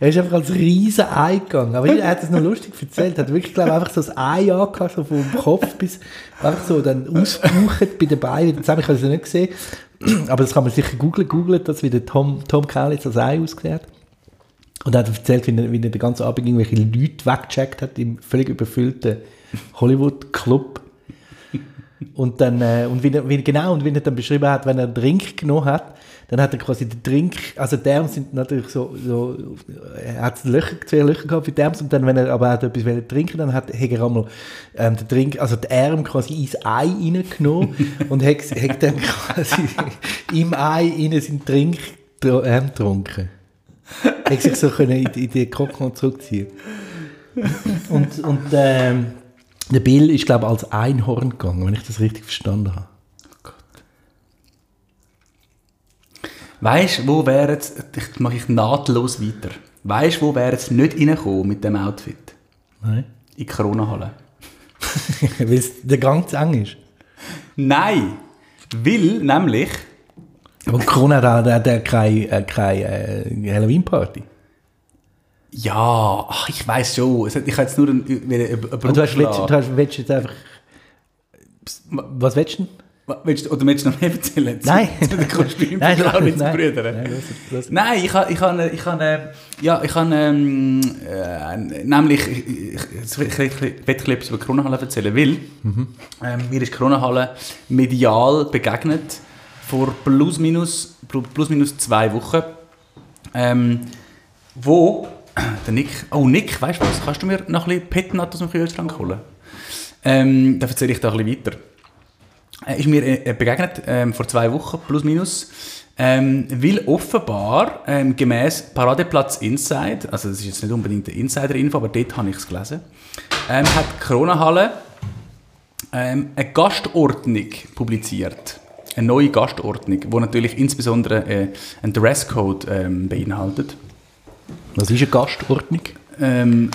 er ist einfach als riesen Ei gegangen. Aber er hat es noch lustig erzählt. Er hat wirklich, glaube ich, einfach so ein Ei angehabt, so vom Kopf bis einfach so dann ausgebucht bei den Beinen zusammen. Ich habe es ja nicht gesehen. Aber das kann man sicher googeln. Googelt das, wie der Tom, Tom Kaulitz als Ei ausgesehen hat. Und er hat erzählt, wie er, wie er den ganzen Abend irgendwelche Leute weggecheckt hat im völlig überfüllten Hollywood-Club. Und dann, äh, und wie, er- wie, genau, und wie er dann beschrieben hat, wenn er einen Drink genommen hat, dann hat er quasi den Drink, also die Därme sind natürlich so, so er hat Löcher, zwei Löcher gehabt für die Därme, und dann, wenn er aber auch etwas wollte trinken, dann hat, er einmal ähm, den Drink, also die Arm quasi ins Ei reingenommen <laughs> und hat, hat dann quasi im Ei rein seinen Drink ähm, getrunken. hat sich so können in, in die Kokon zurückziehen und, und ähm, der Bill ist, glaube ich, als Einhorn gegangen, wenn ich das richtig verstanden habe. Weißt du, wo wäre jetzt, ich mache ich nahtlos weiter. Weißt du, wo wäre jetzt nicht reingekommen mit dem Outfit? Nein. In die Corona-Halle. <laughs> Weil es der Gang zu eng ist. Nein! Weil nämlich, Aber Corona hat, hat, hat keine, äh, keine äh, Halloween-Party. ja, ach, ich weiß schon, es ich habe jetzt nur einen, einen, einen du hast, willst, du hast, willst jetzt einfach... Was willst du denn? Willst du, oder willst du noch mehr erzählen? <laughs> zu- Nein. Zu den Kostümen <laughs> Nein, von nein, Kaulitz nein. Brüdern? Nein, los. Nein, ich habe, ich habe, ich habe, ja, ich habe, ähm, äh, nämlich, ich, ich, ich, ich, will etwas über Kronenhalle erzählen, weil ähm, mir ist Kronenhalle medial begegnet vor plus minus, plus minus zwei Wochen, ähm, wo <clears throat> der Nick, oh Nick, weißt du was, kannst du mir noch ein bisschen Petnat aus dem Kühlschrank holen? Ähm, da erzähle ich da ein bisschen weiter. Äh, ist mir äh, begegnet ähm, vor zwei Wochen, plus minus, ähm, weil offenbar ähm, gemäß Paradeplatz Inside, also das ist jetzt nicht unbedingt eine Insider-Info, aber dort habe ich es gelesen, ähm, hat die Corona-Halle ähm, eine Gastordnung publiziert. Eine neue Gastordnung, die natürlich insbesondere äh, einen Dresscode ähm, beinhaltet. Was ist eine Gastordnung? Ähm,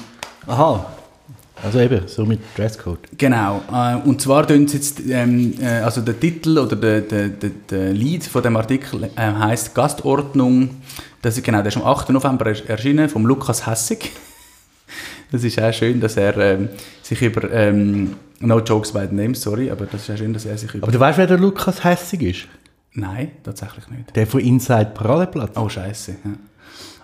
Aha. Also eben, so mit Dresscode. Genau, äh, und zwar tun sie jetzt, ähm, äh, also der Titel oder der, der, der, der Lied von dem Artikel äh, heißt Gastordnung, das ist genau, der ist am 8. November ersch- erschienen, vom Lukas Hessig. <laughs> Das ist auch schön, dass er ähm, sich über, ähm, no jokes by the name, sorry, aber das ist auch schön, dass er sich über... Aber du weißt, wer der Lukas Hessig ist? Nein, tatsächlich nicht. Der von Inside Paradeplatz. Oh, scheiße. Ja.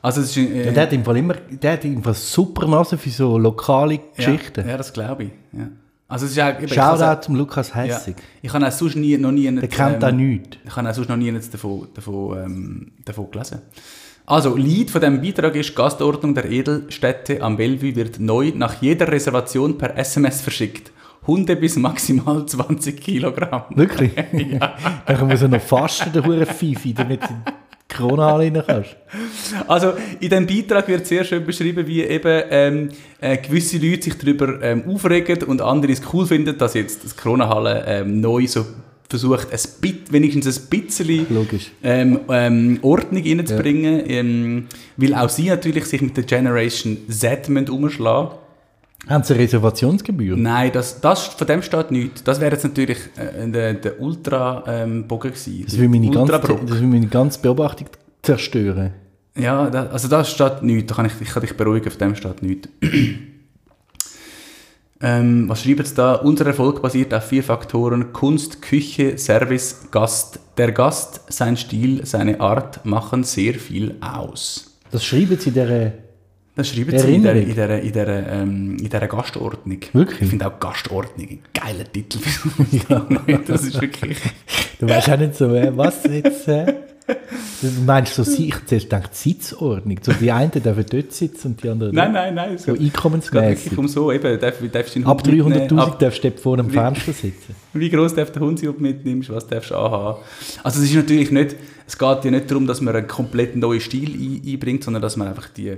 Also es ist... Äh, Ja, der hat im Fall immer, der hat im Fall super Nase für so lokale Geschichten. Ja, ja das glaube ich. Ja. Also es ist auch, eben, Shoutout zum Lukas auch- ja. Hessig. Ich habe auch sonst nie, noch nie... Der kennt da nichts. Ich habe auch sonst noch nie davon, davon, ähm, davon gelesen. Also, Lied von diesem Beitrag ist, Gastordnung der Edelstädte am Bellevue wird neu nach jeder Reservation per SMS verschickt. Hunde bis maximal <laughs> 20 Kilogramm. Wirklich? <laughs> Dann <laughs> muss er noch fasten, der hure Fifi, damit Corona kannst. <laughs> Also, in diesem Beitrag wird sehr schön beschrieben, wie eben ähm, äh, gewisse Leute sich darüber ähm, aufregen und andere es cool finden, dass jetzt das Corona-Halle ähm, neu so versucht, ein bit, wenigstens ein bisschen ähm, ähm, Ordnung reinzubringen, ähm, weil auch sie natürlich sich mit der Generation Z umschlagen Haben sie eine Reservationsgebühr? Nein, das, das, von dem steht nichts. Das wäre jetzt natürlich äh, der, der Ultra-Bogen gewesen. Das will meine ganze, das will meine ganze Beobachtung zerstören. Ja, da, also das steht nichts. Da kann ich, ich kann dich beruhigen, auf dem steht nichts. <clears throat> ähm, was schreibt es da? Unser Erfolg basiert auf vier Faktoren. Kunst, Küche, Service, Gast. Der Gast, sein Stil, seine Art machen sehr viel aus. Das schreiben sie in dieser... Das schreiben sie in dieser, in dieser, in dieser, ähm, in dieser Gastordnung. Wirklich? Ich finde auch Gastordnung ein geiler Titel. <laughs> das ist wirklich... Du weißt auch nicht so, äh, was jetzt. Äh, du meinst so, ich zuerst denke Sitzordnung. So die einen dürfen dort sitzen und die anderen Nein, nein, nein. So Es geht wirklich einkommensmäßig. um so, eben, darf, darfst du Ab Hund mitnehmen, 300'000 ab- darfst du vor dem Wie- Fenster sitzen. <laughs> Wie groß darf der Hund sein, den du mitnimmst, was darfst du anhaben. Also es ist natürlich nicht, es geht ja nicht darum, dass man einen komplett neuen Stil ein, einbringt, sondern dass man einfach die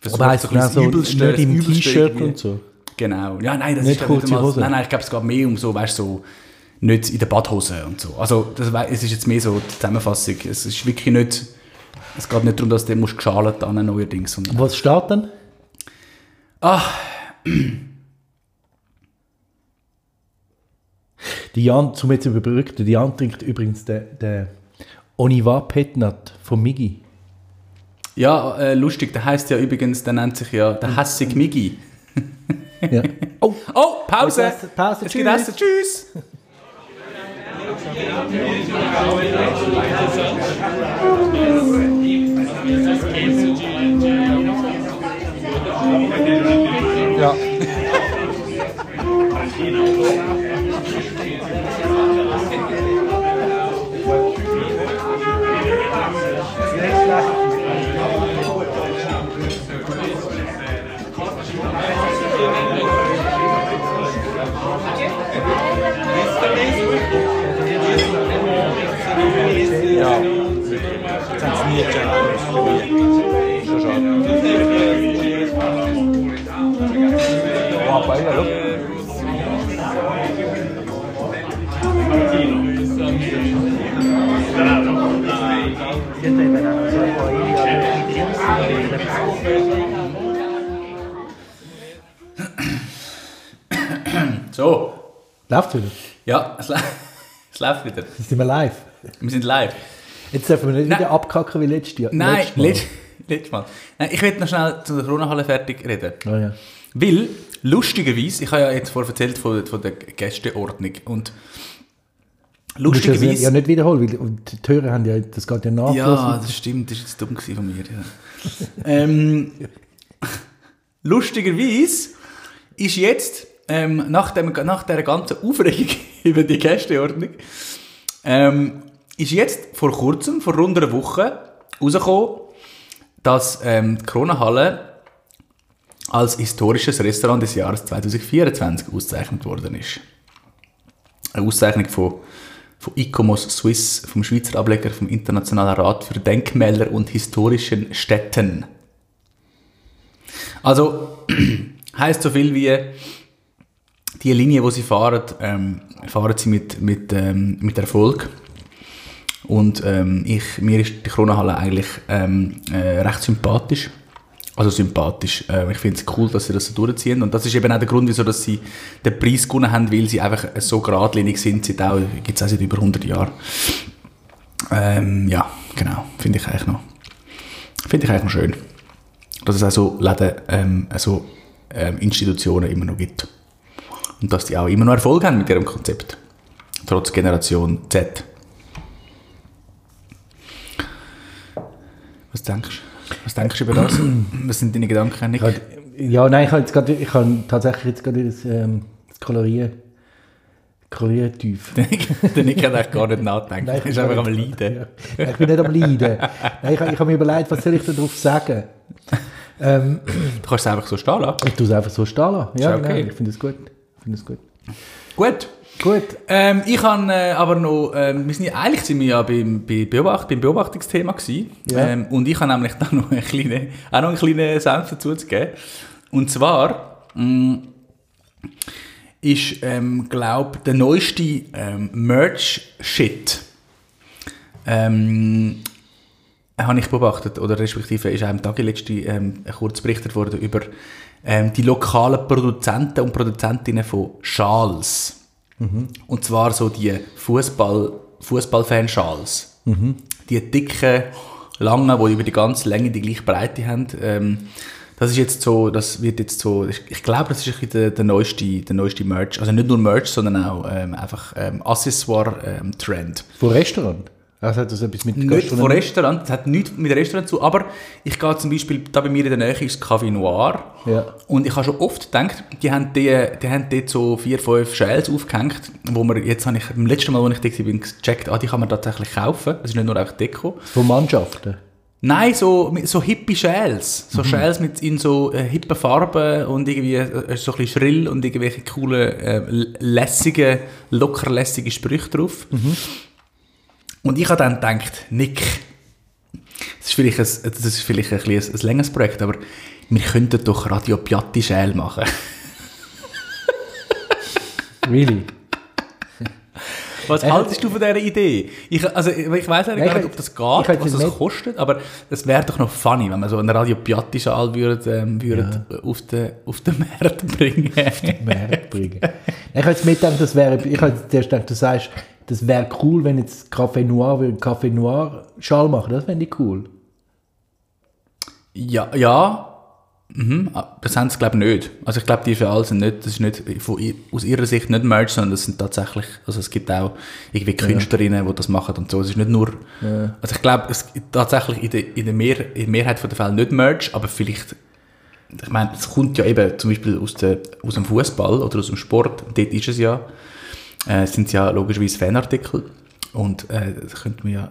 versucht, Aber ein so, das Übelste- nicht im T-Shirt und so. Genau. Ja, nein, das Nicht ist kurze einmal- Hose. Nein, nein, ich glaube, es geht mehr um so, weißt du, so, nicht in der Badhose und so. Also das, es ist jetzt mehr so die Zusammenfassung. Es ist wirklich nicht, es geht nicht darum, dass du musst geschalt an neuerdings. sondern- Was steht dann? Ah, <clears throat> Die Jan, zum jetzt überbrücken, die Jan trinkt übrigens den, den Oniva Petnat von Migi. Ja, äh, lustig, der heißt ja übrigens, der nennt sich ja der Hässig Migi. Ja. <laughs> Oh, Oh, Pause! Essen, Pause, Es geht tschüss. essen, tschüss! ja. <laughs> So, Läuft wieder. ja, es, lä- <laughs> es läuft wieder. Jetzt sind wir live. Wir sind live. Jetzt dürfen wir nicht Nein. wieder abkacken wie letztes Jahr. Nein, letztes Mal. letztes Mal. Nein, ich will noch schnell zu der Corona-Halle fertig reden. Oh, ja. Weil, lustigerweise, ich habe ja jetzt vorher erzählt von, von der Gästeordnung und Du musst lustigerweise... ja nicht wiederholen, weil die Hörer haben ja, das geht ja nach. Ja, das stimmt, das ist jetzt dumm von mir. Ja. ähm, <laughs> lustigerweise ist jetzt, ähm, nach, dem, nach der ganzen Aufregung <laughs> über die Gästeordnung, ähm, ist jetzt vor kurzem, vor rund einer Woche, rausgekommen, dass ähm, die Corona-Halle als historisches Restaurant des Jahres 2024 ausgezeichnet worden ist. Eine Auszeichnung von, von ICOMOS Swiss, vom Schweizer Ableger vom Internationalen Rat für Denkmäler und historischen Städten. Also, <clears throat> heißt so viel wie, die Linie, die sie fahren, ähm, fahren sie mit, mit, ähm, mit Erfolg. Und ähm, ich, mir ist die Kronenhalle eigentlich ähm, äh, recht sympathisch. Also sympathisch. Äh, ich finde es cool, dass sie das so durchziehen. Und das ist eben auch der Grund, wieso dass sie den Preis gewonnen haben, weil sie einfach so geradlinig sind. Seit auch, gibt es auch seit über 100 Jahren. Ähm, ja, genau. Finde ich eigentlich noch, finde ich eigentlich noch schön. Dass es auch so Läden, ähm, so ähm, Institutionen immer noch gibt. Und dass die auch immer noch Erfolg haben mit ihrem Konzept. Trotz Generation Z. Was denkst du? Was denkst du über das? Was sind deine Gedanken, Nick? Grad- Ja, nein, ich habe jetzt gerade, ich habe tatsächlich jetzt gerade das, ähm, das Kolorieren, Koloriertief. Der Nick, der Nick hat eigentlich gar nicht nachgedacht. Nein, er ist ich einfach am Leiden. Ja. Ich bin nicht am Leiden. Nein, ich, habe- ich habe mir überlegt, was soll ich darauf sagen? Ähm, Du kannst es einfach so stehen lassen. ich tue es einfach so stehen lassen. Ja, Ist okay. genau, ich finde es gut. Ich finde es gut. Gut. Gut. Ähm, ich habe äh, aber noch, ähm, wir sind ja, eigentlich sind wir ja beim, bei Beobacht, beim Beobachtungsthema gewesen. Ja. Ähm, und ich habe nämlich da noch einen kleinen, auch noch einen kleinen Senf dazu zu geben. Und zwar mh, ist, ähm, glaube der neueste ähm, Merch-Shit ähm, habe ich beobachtet, oder respektive ist am Tag letzte ähm, kurz berichtet worden über ähm, die lokalen Produzenten und Produzentinnen von Schals. Und zwar so die Fußball Fußballfan-Schals. Die dicken, langen, die über die ganze Länge die gleiche Breite haben. Ähm, das ist jetzt so, das wird jetzt so, ich, glaube, das ist der, der, neueste, der neueste Merch. Also nicht nur Merch, sondern auch ähm, einfach ähm, Accessoire-Trend. Von Restaurant? Also hat das etwas mit Nicht von? Restaurant, das hat nichts mit Restaurant zu, aber ich gehe zum Beispiel, da bei mir in der Nähe ist das Café Noir Ja. und ich habe schon oft gedacht, die haben, die, die haben dort so vier, fünf Shells aufgehängt, wo man, jetzt habe ich, beim letzten Mal, als ich da war, gecheckt, ah, die kann man tatsächlich kaufen, das ist nicht nur einfach Deko. Von Mannschaften? Nein, so, so hippie Shells. Mhm. So Shells mit in so äh, hippen Farben und irgendwie äh, so ein bisschen schrill und irgendwelche coolen, äh, lässigen, locker lässige Sprüche drauf. Mhm. Und ich habe dann gedacht, Nick, das ist vielleicht ein, das ist vielleicht ein, ein, ein längeres Projekt, aber wir könnten doch Radio Piatti Schäl machen. <laughs> Really? Was hat- haltest du von dieser Idee? Ich, also, ich weiß Nein, gar ich nicht, ob das geht, was das kostet, aber es wäre doch noch funny, wenn man so einen Radio Piatti Schal würde, ähm, würde auf, den, auf den Markt bringen. Markt bringen. Ich habe jetzt mit gedacht, das wäre, ich habe jetzt gedacht, du sagst, das wäre cool, wenn jetzt Café Noir würde Café Noir Schal machen, das fände ich cool. ja, ja. Mhm. ah, Das haben sie, glaube ich, nicht. Also ich glaube, die Schal sind nicht, das ist nicht von, aus ihrer Sicht nicht Merch, sondern das sind tatsächlich, also es gibt auch irgendwie Künstlerinnen, die das machen und so. Es ist nicht nur, also ich glaube, es gibt tatsächlich in der, in der, Mehr, in der Mehrheit der Fälle nicht Merch, aber vielleicht, ich meine, es kommt ja eben zum Beispiel aus, der, aus dem Fußball oder aus dem Sport, dort ist es ja, äh, sind es ja logischerweise Fanartikel und äh, das könnte man ja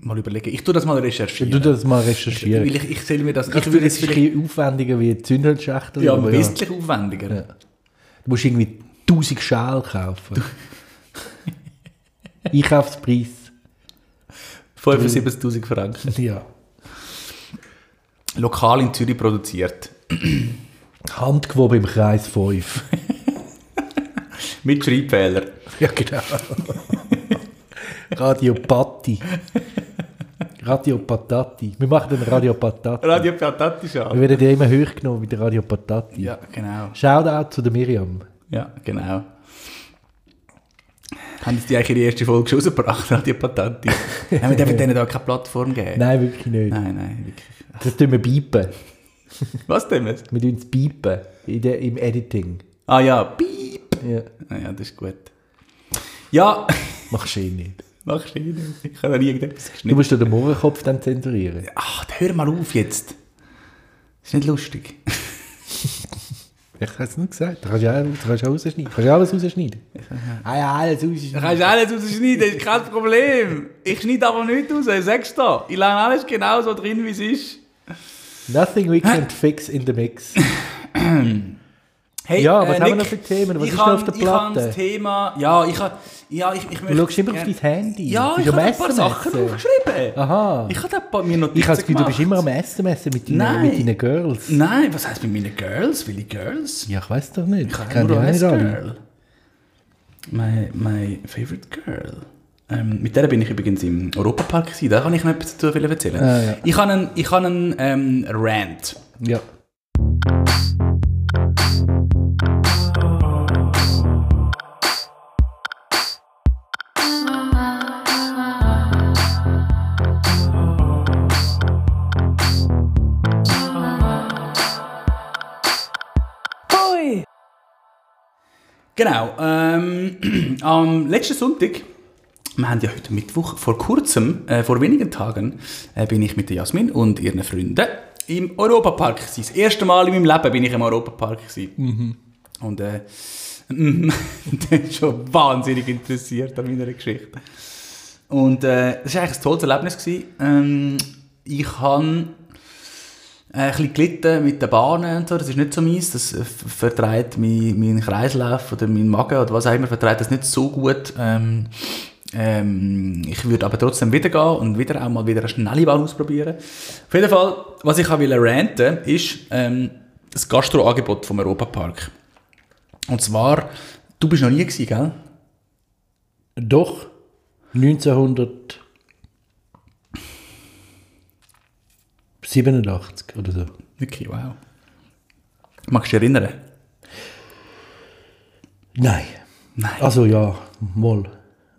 mal überlegen. Ich tue das mal recherchieren. Du das mal recherchieren. Weil ich, ich stelle mir das, Ich ich würde es bisschen aufwendiger wie Zündholzschachtel. ja, aber wesentlich aufwendiger. Ja. Du musst irgendwie 1000 Schal kaufen. <laughs> Einkaufspreis. 75'000 Franken. Ja. Lokal in Zürich produziert. Handgewoben im Kreis 5. <laughs> Mit Schreibfehler. <laughs> ja, genau. Radio Patti. Radio Patati. Wir machen den Radio Patati. Radio Piatatti Wir schon. werden ja immer hochgenommen mit der Radio Patati. Ja, genau. Shoutout zu der Miriam. Ja, genau. Haben die eigentlich ihre erste Folge schon rausgebracht, Radio Patatti? <laughs> Haben wir dürfen denen da keine Plattform geben? Nein, wirklich nicht. Nein, nein, wirklich. Das tun wir biepen. Was denn? Wir tun es in der, im Editing. Ah ja, piep. Ja, Naja, das ist gut. Ja, machst du eh nicht. machst du eh nicht. Ich habe nie irgendetwas Du geschnitten. musst den Mohrenkopf dann zensurieren. Ach, hör mal auf jetzt. Ist nicht lustig. <laughs> Ich habe es nicht gesagt. Du kannst ja du kannst rausschneiden. Du kannst alles rausschneiden. Ah ja, alles Du rausschneiden. kannst alles rausschneiden, das ist kein Problem. Ich schneide aber nicht raus, ich sag's dir. Ich lasse alles genau so drin, wie es ist. <laughs> Nothing we can't fix in the mix. <laughs> Hey, Ja, was äh, haben wir noch für Themen? Was ich ist kann- auf der Ich Platte? das Thema... Ja, ich habe... Ja, ich, ich Du schaust immer auf dein Handy. Ja, ich habe ein paar Sachen aufgeschrieben. Aha. Ich habe da ein paar mir Notizen Ich habe das Gefühl, du bist immer am SMS mit deinen, Nein. mit deinen Girls. Nein, was heisst mit meinen Girls? Welche Girls? Ja, ich weiß doch nicht. Ich Ich kenne die nicht alle. Girl. My, my favorite girl. Ähm, mit der bin ich übrigens im Europapark gewesen. Da kann ich noch etwas dazu erzählen. Ah, ja. Ich habe einen, ich habe einen ähm, Rant. Ja. Genau. Ähm, <clears throat> am letzten Sonntag, wir haben ja heute Mittwoch, vor kurzem, äh, vor wenigen Tagen, äh, bin ich mit der Jasmin und ihren Freunden im Europapark gewesen. Das erste Mal in meinem Leben bin ich im Europapark gewesen. Und äh, <laughs> der ist schon wahnsinnig interessiert an meiner Geschichte. Und äh, das war eigentlich ein tolles Erlebnis. Gewesen. Ähm, ich habe ein bisschen gelitten mit den Bahnen und so, das ist nicht so meins, das äh, ver- vertreibt mein, meinen Kreislauf oder meinen Magen oder was auch immer, vertreibt das nicht so gut. Ähm, ähm, ich würde aber trotzdem wieder gehen und wieder auch mal wieder eine schnelle Bahn ausprobieren. Auf jeden Fall, was ich auch will ranten ist ähm, das Gastroangebot vom Europapark. Und zwar, du bist noch nie gewesen, gell? Doch. 1987 oder so. Wirklich, wow. Magst du dich erinnern? Nein. Nein. Also ja, mal.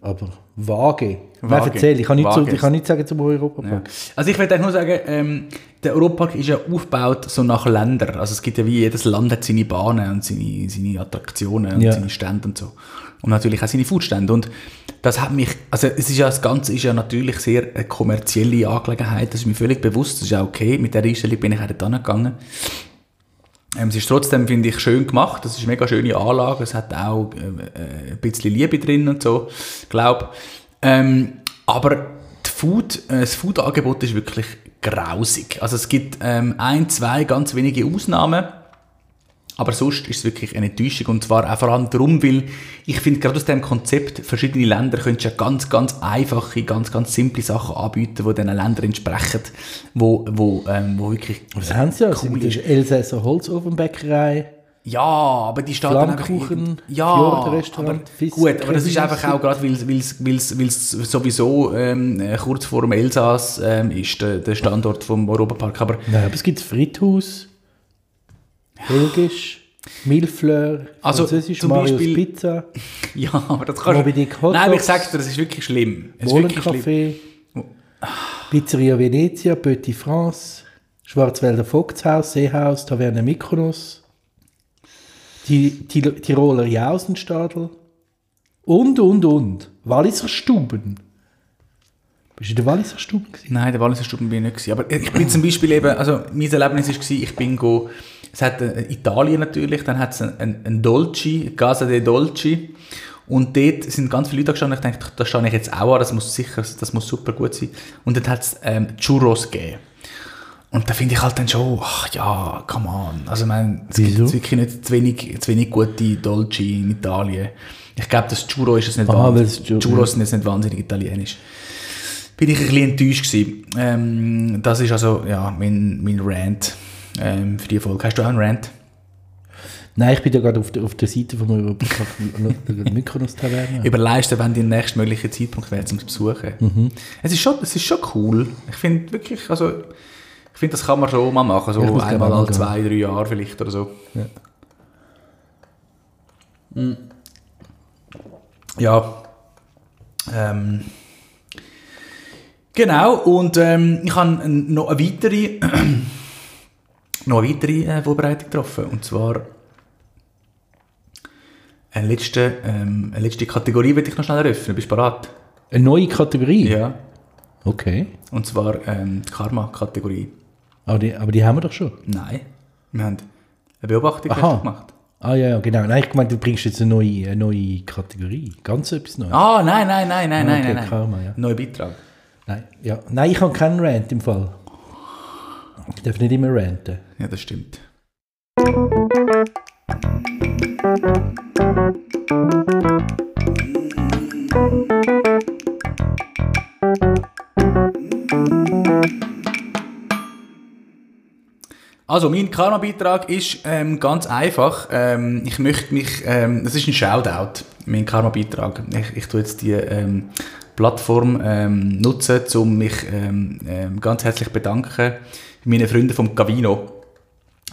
Aber vage. Nein, erzähl, ich kann nicht, so, Vage. ich kann nicht sagen zum Europapark. Ja. Also ich würde nur sagen, ähm, der Europapark ist ja aufgebaut so nach Ländern. Also es gibt ja wie jedes Land hat seine Bahnen und seine, seine Attraktionen und Ja. seine Stände und so. Und natürlich auch seine Foodstände. Und das hat mich, also es ist ja, das Ganze ist ja natürlich sehr eine kommerzielle Angelegenheit, das ist mir völlig bewusst, das ist auch okay. Mit der Einstellung bin ich auch dort hingegangen. Ähm, es ist trotzdem, finde ich, schön gemacht. Es ist eine mega schöne Anlage. Es hat auch äh, äh, ein bisschen Liebe drin und so, glaube ähm, Aber Food, äh, das Food-Angebot ist wirklich grausig. Also es gibt ähm, ein, zwei ganz wenige Ausnahmen. Aber sonst ist es wirklich eine Enttäuschung. Und zwar auch vor allem darum, weil ich finde, gerade aus diesem Konzept, verschiedene Länder können ja ganz, ganz einfache, ganz, ganz simple Sachen anbieten, die diesen Ländern entsprechen, wo, wo, ähm, wo wirklich Was haben sie ja? Cool ist. Elsässer Holzofenbäckerei. Ja, aber die steht dann einfach... Ja, aber, gut, aber das ist einfach auch gerade, weil es sowieso ähm, äh, kurz vor dem Elsass ähm, ist, der, der Standort vom Europapark. Aber Nein, aber es gibt Friedhaus, Belgisch, Milfleur, Also, Französisch, zum Marius Beispiel- Pizza, <laughs> ja, aber das kannst Dick Hot Nein, aber ich sag's dir, das ist wirklich schlimm. Mohlencafé, Pizzeria Venezia, Petit France, Schwarzwälder Vogtshaus, Seehaus, Taverne Mykonos, die, die Tiroler Jausenstadel und, und, und. Walliser Stuben. Bist du in der Walliser Stuben gewesen? Nein, der Walliser Stuben bin ich nicht gewesen. Aber ich bin zum Beispiel eben, also mein Erlebnis war, ich bin go, es hat äh, Italien natürlich, dann hat es ein, ein, ein Dolci, Casa de Dolci. Und dort sind ganz viele Leute gestanden. Ich dachte, da stehe ich jetzt auch an, das muss sicher, das muss super gut sein. Und dort hat es ähm, Churros gegeben. Und da finde ich halt dann schon, ach ja, come on. Also, ich meine, es gibt Wieso? jetzt wirklich nicht zu wenig, zu wenig gute Dolci in Italien. Ich glaube, das Churro ist es nicht Aha, wahnsinnig. Churro- Churros sind jetzt nicht wahnsinnig italienisch. Bin ich ein bisschen enttäuscht gewesen. Ähm, das ist also, ja, mein, mein Rant ähm, für die Folge. Hast du auch einen Rant? Nein, ich bin ja gerade auf der, auf der Seite Europapark der Mykonos Taverne. <laughs> Überleist, wenn die nächstmögliche Zeitpunkt wäre, zum Besuchen. Mhm. Es, ist schon, es ist schon cool. Ich finde wirklich, also, ich finde, das kann man schon mal machen. So einmal alle zwei, drei Jahre vielleicht oder so. Ja. Ja. Ähm, genau, und ähm, ich habe noch eine weitere, noch eine weitere äh, Vorbereitung getroffen. Und zwar eine letzte, ähm, eine letzte Kategorie will ich noch schnell eröffnen. Bist du bereit? Eine neue Kategorie? Ja. Okay. Und zwar ähm, die Karma-Kategorie. Aber die, aber die haben wir doch schon. Nein. Wir haben eine Beobachtung Aha. gemacht. Ah ja, ja, genau. Nein, ich meine, du bringst jetzt eine neue, eine neue Kategorie. Ganz etwas Neues. Ah, nein, nein, nein, nein, Ah, okay, nein, nein. Karma, ja. Neuer Beitrag. Nein, ja. Nein, ich habe keinen Rant im Fall. Ich darf nicht immer ranten. Ja, das stimmt. Also, mein Karma-Beitrag ist ähm, ganz einfach. Ähm, ich möchte mich, ähm, das ist ein Shoutout, mein Karma-Beitrag. Ich, ich tue jetzt die ähm, Plattform ähm, nutzen, um mich ähm, ähm, ganz herzlich bedanken bei meinen Freunden vom Gavino.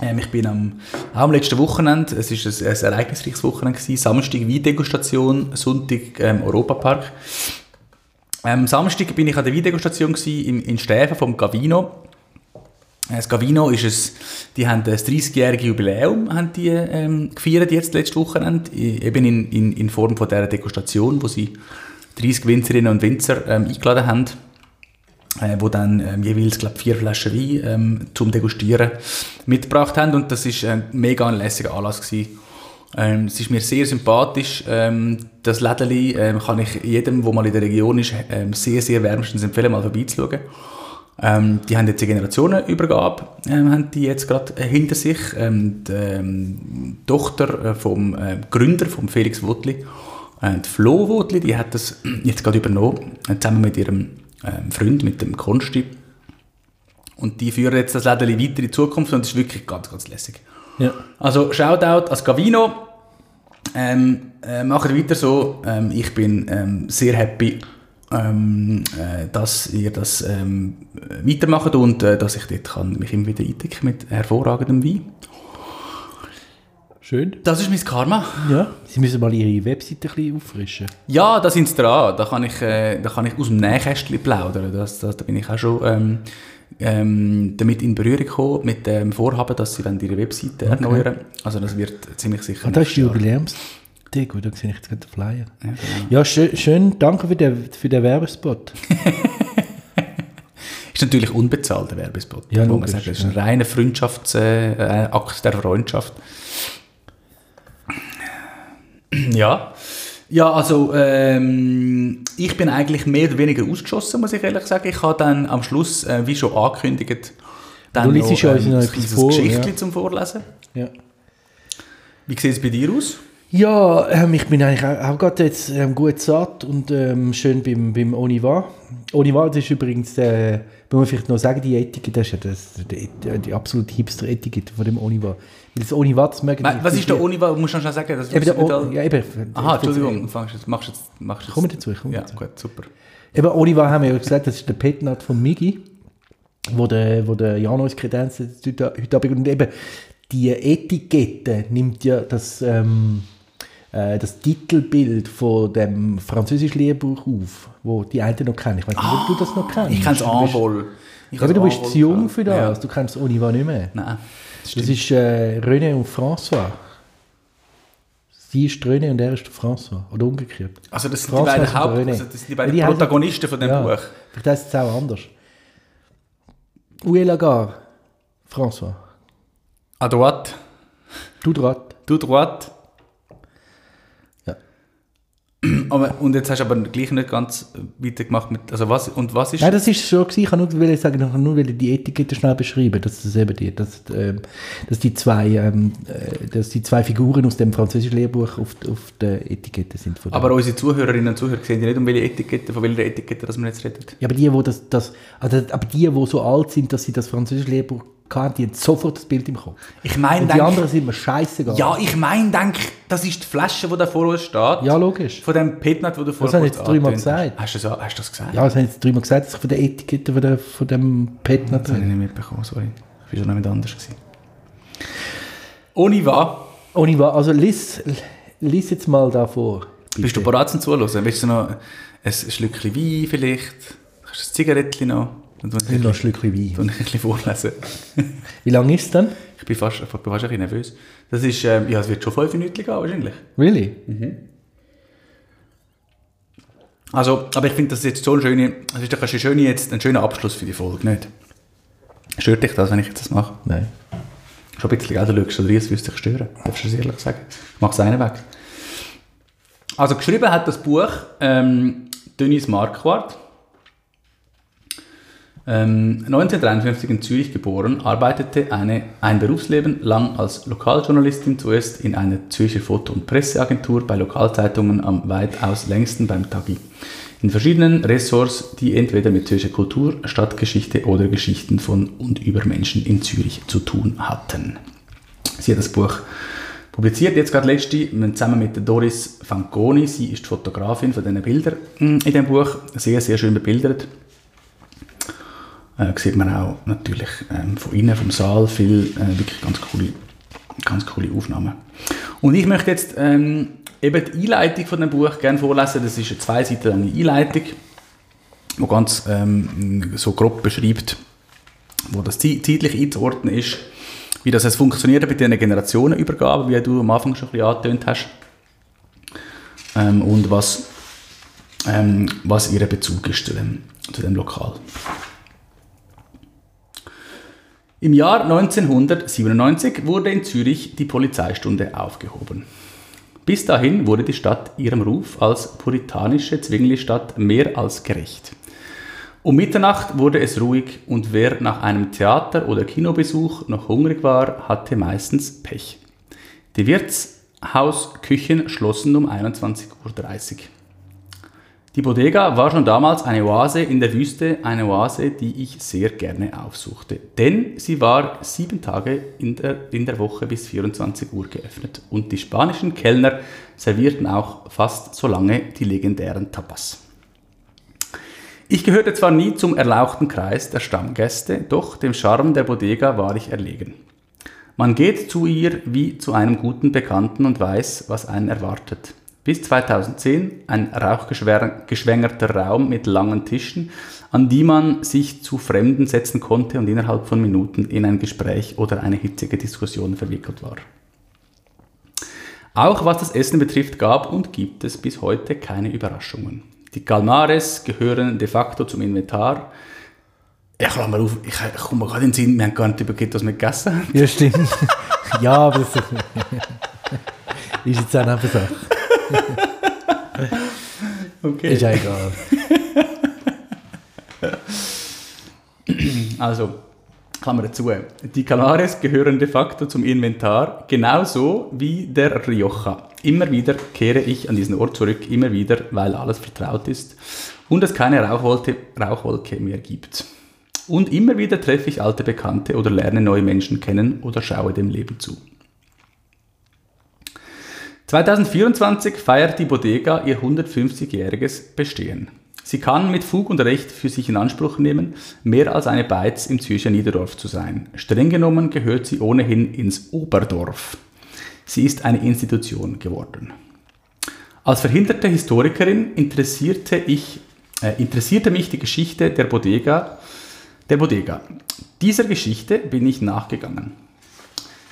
Ähm, ich bin am, am letzten Wochenende, es war ein, ein ereignisreiches Wochenende, gewesen, Samstag Weindegustation, Sonntag ähm, Europapark. Ähm, Samstag bin ich an der Weindegustation gewesen, in, in Stäfen vom Gavino. Äh, Das Gavino ist es, die haben das 30-jährige Jubiläum haben die, ähm, gefeiert jetzt letztes Wochenende, eben in, in, in Form von dieser Degustation, wo sie 30 Winzerinnen und Winzer ähm, eingeladen haben, äh, wo dann ähm, jeweils glaub, vier Flaschen Wein ähm, zum Degustieren mitgebracht haben und das ist ein mega lässiger Anlass gewesen. Ähm, es ist mir sehr sympathisch. Ähm, das Lädeli ähm, kann ich jedem, der mal in der Region ist, ähm, sehr, sehr wärmstens empfehlen, mal vorbeizuschauen. Ähm, die haben jetzt eine Generationenübergabe, ähm, haben die jetzt gerade äh, hinter sich. Ähm, die ähm, Tochter äh, vom äh, Gründer, vom Felix Wotli, äh, die Flo Wotli, die hat das <clears throat> jetzt gerade übernommen, äh, zusammen mit ihrem ähm, Freund, mit dem Konsti. Und die führen jetzt das Lädeli weiter in die Zukunft und das ist wirklich ganz, ganz lässig. Ja. Also Shoutout als Gavino. Ähm, äh, macht weiter so. Ähm, ich bin ähm, sehr happy, ähm, äh, dass ihr das ähm, äh, weitermacht und äh, dass ich dort kann mich immer wieder eindecken mit hervorragendem Wein. Schön. Das ist mein Karma. Ja. Sie müssen mal Ihre Webseite ein bisschen auffrischen. Ja, da sind sie dran. Da kann ich, äh, da kann ich aus dem Nähkästchen plaudern. Das, das, da bin ich auch schon ähm, ähm, damit in Berührung gekommen, mit dem Vorhaben, dass sie ihre Webseite erneuern Also das wird ziemlich sicher Und das ist die nächstes Jahr. Jubiläumsdeko, da sehe ich jetzt gerade den Flyer. Ja, genau. Ja, schön, schön danke für den, für den Werbespot. <laughs> <laughs> Ist natürlich unbezahlter Werbespot. Ja, muss man sagen. Das ist ein reiner Freundschaftsakt äh, der Freundschaft. Ja. Ja, also ähm, ich bin eigentlich mehr oder weniger ausgeschossen, muss ich ehrlich sagen. Ich habe dann am Schluss, äh, wie schon angekündigt, dann Du noch, uns noch ein kleines vor, Geschichtchen ja. zum Vorlesen. Ja. Wie sieht es bei dir aus? Ja, ähm, ich bin eigentlich auch, auch gerade jetzt ähm, gut satt und ähm, schön beim, beim Oniva. Oniva, das ist übrigens, der, muss man vielleicht noch sagen, die Etikette, das ist ja das, die, die, die absolute Hipster-Etikette von dem Oniva. Weil das Oniva, das mögen Was ist der Oniva? Musst du schnell sagen? Das Eben der nicht o ja, eben, Aha, Entschuldigung. du Fangst jetzt, machst jetzt, machst jetzt. Ich komme dazu, ich komme Ja, dazu. gut, super. Eben, Oliver haben wir ja gesagt, das ist der Petnat von Migi, wo der, wo der Jan uns kredenzt heute heute Abend. Und eben, die Etikette nimmt ja das, ähm, äh, das Titelbild von dem französischen Lehrbuch auf, wo die einen noch kennen. Ich weiß nicht, ob du das noch kennst. Ich kenne es bist- Envol. Ich Aber du bist zu jung für das, Ja. du kennst Oliver nicht mehr. Nein. Das ist äh, René und François. Sie ist René und er ist François. Oder umgekehrt. Also das sind François die beiden Haupt, also das sind die beiden die Protagonisten von dem Ja. Buch. Vielleicht heisst es auch anders. Où est la gare? François. À droite, Du droite. du droite. Ja. Aber, und jetzt hast du aber gleich nicht ganz weitergemacht mit, also was, und was ist, Nein, das ist schon gewesen. Ich kann nur sagen, ich kann nur die Etikette schnell beschreiben, dass das eben die, dass, ähm, dass die zwei, ähm, äh, dass die zwei Figuren aus dem französischen Lehrbuch auf, auf der Etikette sind. Dem. aber unsere Zuhörerinnen und Zuhörer sehen ja nicht, um welche Etikette, von welcher Etikette dass wir jetzt reden. ja, aber die, wo das, das, also, aber die, wo so alt sind, dass sie das französische Lehrbuch kannten, die haben sofort das Bild im Kopf. Ich meine, Und die anderen sind mir scheißegal. ja, ich meine, denk, das ist die Flasche, die da vor uns steht. Ja, logisch. Von dem Petnat, wo du vorher habe ich kurz jetzt dreimal gesagt. Hast du, so, hast du das gesagt? Ja, das haben jetzt dreimal gesagt, dass ich von der Etikette von, der, von dem Petner Das habe ich nicht mitbekommen, sorry. Ich war schon mit anders. Gewesen. Oniva, Oliver, also lies, lies jetzt mal da vor. bist du bereit zum Zuhören? Willst du noch ein Schlückchen Wein vielleicht? Hast du ein Zigarettchen noch? Dann tue ich ein Schlückchen Wein. ich ein bisschen vorlesen. <laughs> Wie lange ist es denn? Ich bin fast, ich bin fast ein bisschen nervös. Das ist, ähm, ja, es wird schon fünf Minuten gehen, wahrscheinlich. Really? Also, aber ich finde, das ist jetzt so ein schöner, das ist doch ein schöner, jetzt, ein schöner Abschluss für die Folge, nicht? Stört dich das, wenn ich jetzt das mache? Nein. Schon ein bisschen, gell? Du schaust so rein, es würde dich stören. Darfst du es ehrlich sagen? Ich mache es einen weg. Also geschrieben hat das Buch ähm, Denis Marquardt. Ähm, 1953 in Zürich geboren, arbeitete eine, ein Berufsleben lang als Lokaljournalistin, zuerst in einer Zürcher Foto- und Presseagentur, bei Lokalzeitungen am weitaus längsten beim Tagi. In verschiedenen Ressorts, die entweder mit Zürcher Kultur, Stadtgeschichte oder Geschichten von und über Menschen in Zürich zu tun hatten. Sie hat das Buch publiziert, jetzt gerade letzte, zusammen mit Doris Fanconi. Sie ist Fotografin von diesen Bildern mm, in dem Buch. Sehr, sehr schön bebildert. Äh, sieht man auch natürlich ähm, von innen, vom Saal, viel äh, wirklich ganz coole, ganz coole Aufnahmen. Und ich möchte jetzt ähm, eben die Einleitung von dem Buch gerne vorlesen. Das ist eine zwei Seiten lange Einleitung, die ganz ähm, so grob beschreibt, wo das zeitlich einzuordnen ist, wie das jetzt funktioniert bei diesen Generationenübergaben, wie du am Anfang schon ein bisschen angetönt hast, ähm, und was, ähm, was ihr Bezug ist zu dem, zu dem Lokal. Im Jahr 1997 wurde in Zürich die Polizeistunde aufgehoben. Bis dahin wurde die Stadt ihrem Ruf als puritanische Zwingli-Stadt mehr als gerecht. Um Mitternacht wurde es ruhig und wer nach einem Theater- oder Kinobesuch noch hungrig war, hatte meistens Pech. Die Wirtshausküchen schlossen um 21.30 Uhr. Die Bodega war schon damals eine Oase in der Wüste, eine Oase, die ich sehr gerne aufsuchte. Denn sie war sieben Tage in der, in der Woche bis 24 Uhr geöffnet und die spanischen Kellner servierten auch fast so lange die legendären Tapas. Ich gehörte zwar nie zum erlauchten Kreis der Stammgäste, doch dem Charme der Bodega war ich erlegen. Man geht zu ihr wie zu einem guten Bekannten und weiß, was einen erwartet. Bis 2010 ein rauchgeschwängerter Raum mit langen Tischen, an die man sich zu Fremden setzen konnte und innerhalb von Minuten in ein Gespräch oder eine hitzige Diskussion verwickelt war. Auch was das Essen betrifft, gab und gibt es bis heute keine Überraschungen. Die Calmares gehören de facto zum Inventar. Ja, Klammer auf, ich, ich komme gerade in den Sinn, wir haben gar nicht überlegt, was wir gegessen haben. Ja, stimmt. <laughs> ja, aber das <laughs> ist jetzt auch einfach Sache. Okay. Ist ja egal. <clears throat> Also, Klammer zu. Die Calares gehören de facto zum Inventar, genauso wie der Rioja. Immer wieder kehre ich an diesen Ort zurück, immer wieder, weil alles vertraut ist und es keine Rauchwolke, Rauchwolke mehr gibt. Und immer wieder treffe ich alte Bekannte oder lerne neue Menschen kennen oder schaue dem Leben zu. 2024 feiert die Bodega ihr 150-jähriges Bestehen. Sie kann mit Fug und Recht für sich in Anspruch nehmen, mehr als eine Beiz im Zürcher Niederdorf zu sein. Streng genommen gehört sie ohnehin ins Oberdorf. Sie ist eine Institution geworden. Als verhinderte Historikerin interessierte, ich, äh, interessierte mich die Geschichte der Bodega, der Bodega. Dieser Geschichte bin ich nachgegangen.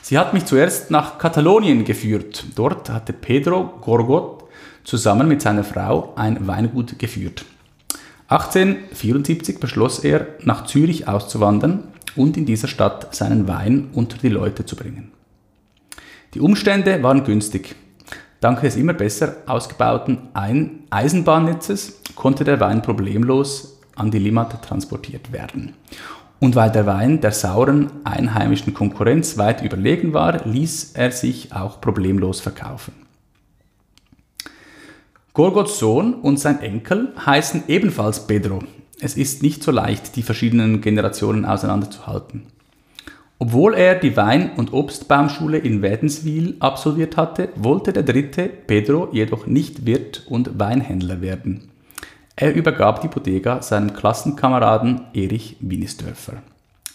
Sie hat mich zuerst nach Katalonien geführt. Dort hatte Pedro Gorgot zusammen mit seiner Frau ein Weingut geführt. 1874 beschloss er, nach Zürich auszuwandern und in dieser Stadt seinen Wein unter die Leute zu bringen. Die Umstände waren günstig. Dank des immer besser ausgebauten Eisenbahnnetzes konnte der Wein problemlos an die Limmat transportiert werden. Und weil der Wein der sauren einheimischen Konkurrenz weit überlegen war, ließ er sich auch problemlos verkaufen. Gorgots Sohn und sein Enkel heißen ebenfalls Pedro. Es ist nicht so leicht, die verschiedenen Generationen auseinanderzuhalten. Obwohl er die Wein- und Obstbaumschule in Wädenswil absolviert hatte, wollte der dritte Pedro jedoch nicht Wirt und Weinhändler werden. Er übergab die Bodega seinem Klassenkameraden Erich Winisdörfer.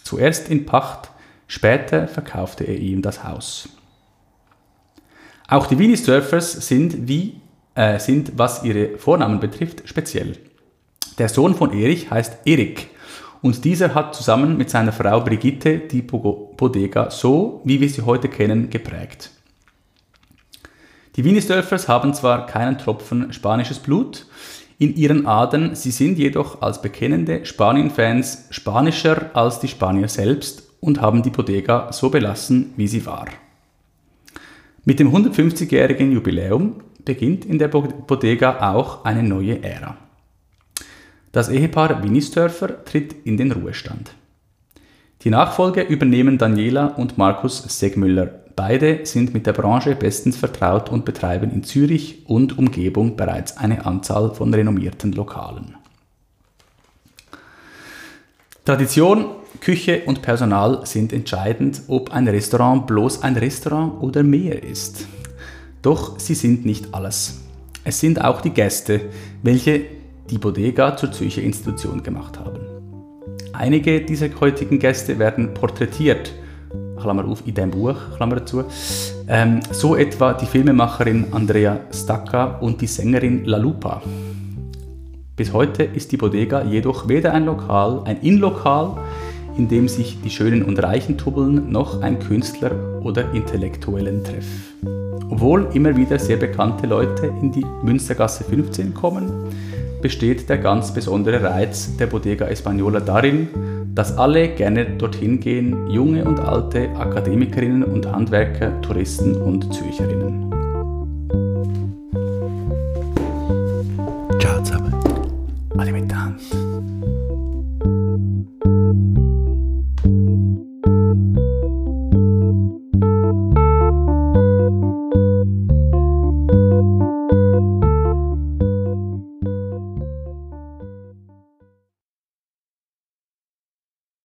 Zuerst in Pacht, später verkaufte er ihm das Haus. Auch die Winisdörfers sind wie äh, sind, was ihre Vornamen betrifft, speziell. Der Sohn von Erich heißt Erik und dieser hat zusammen mit seiner Frau Brigitte die Bodega so, wie wir sie heute kennen, geprägt. Die Wienisdörfers haben zwar keinen Tropfen spanisches Blut in ihren Adern, sie sind jedoch als bekennende Spanien-Fans spanischer als die Spanier selbst und haben die Bodega so belassen, wie sie war. Mit dem 150-jährigen Jubiläum beginnt in der Bodega auch eine neue Ära. Das Ehepaar Winisdörfer tritt in den Ruhestand. Die Nachfolge übernehmen Daniela und Markus Segmüller. Beide sind mit der Branche bestens vertraut und betreiben in Zürich und Umgebung bereits eine Anzahl von renommierten Lokalen. Tradition, Küche und Personal sind entscheidend, ob ein Restaurant bloß ein Restaurant oder mehr ist. Doch sie sind nicht alles. Es sind auch die Gäste, welche die Bodega zur Zürcher Institution gemacht haben. Einige dieser heutigen Gäste werden porträtiert, Klammer auf, in dem Buch, Klammer zu. Ähm, so etwa die Filmemacherin Andrea Stacca und die Sängerin La Lupa. Bis heute ist die Bodega jedoch weder ein Lokal, ein Inlokal, in dem sich die Schönen und Reichen tubbeln, noch ein Künstler- oder intellektuellen Treff. Obwohl immer wieder sehr bekannte Leute in die Münstergasse 15 kommen, besteht der ganz besondere Reiz der Bodega Española darin, dass alle gerne dorthin gehen, junge und alte Akademikerinnen und Handwerker, Touristen und Zürcherinnen.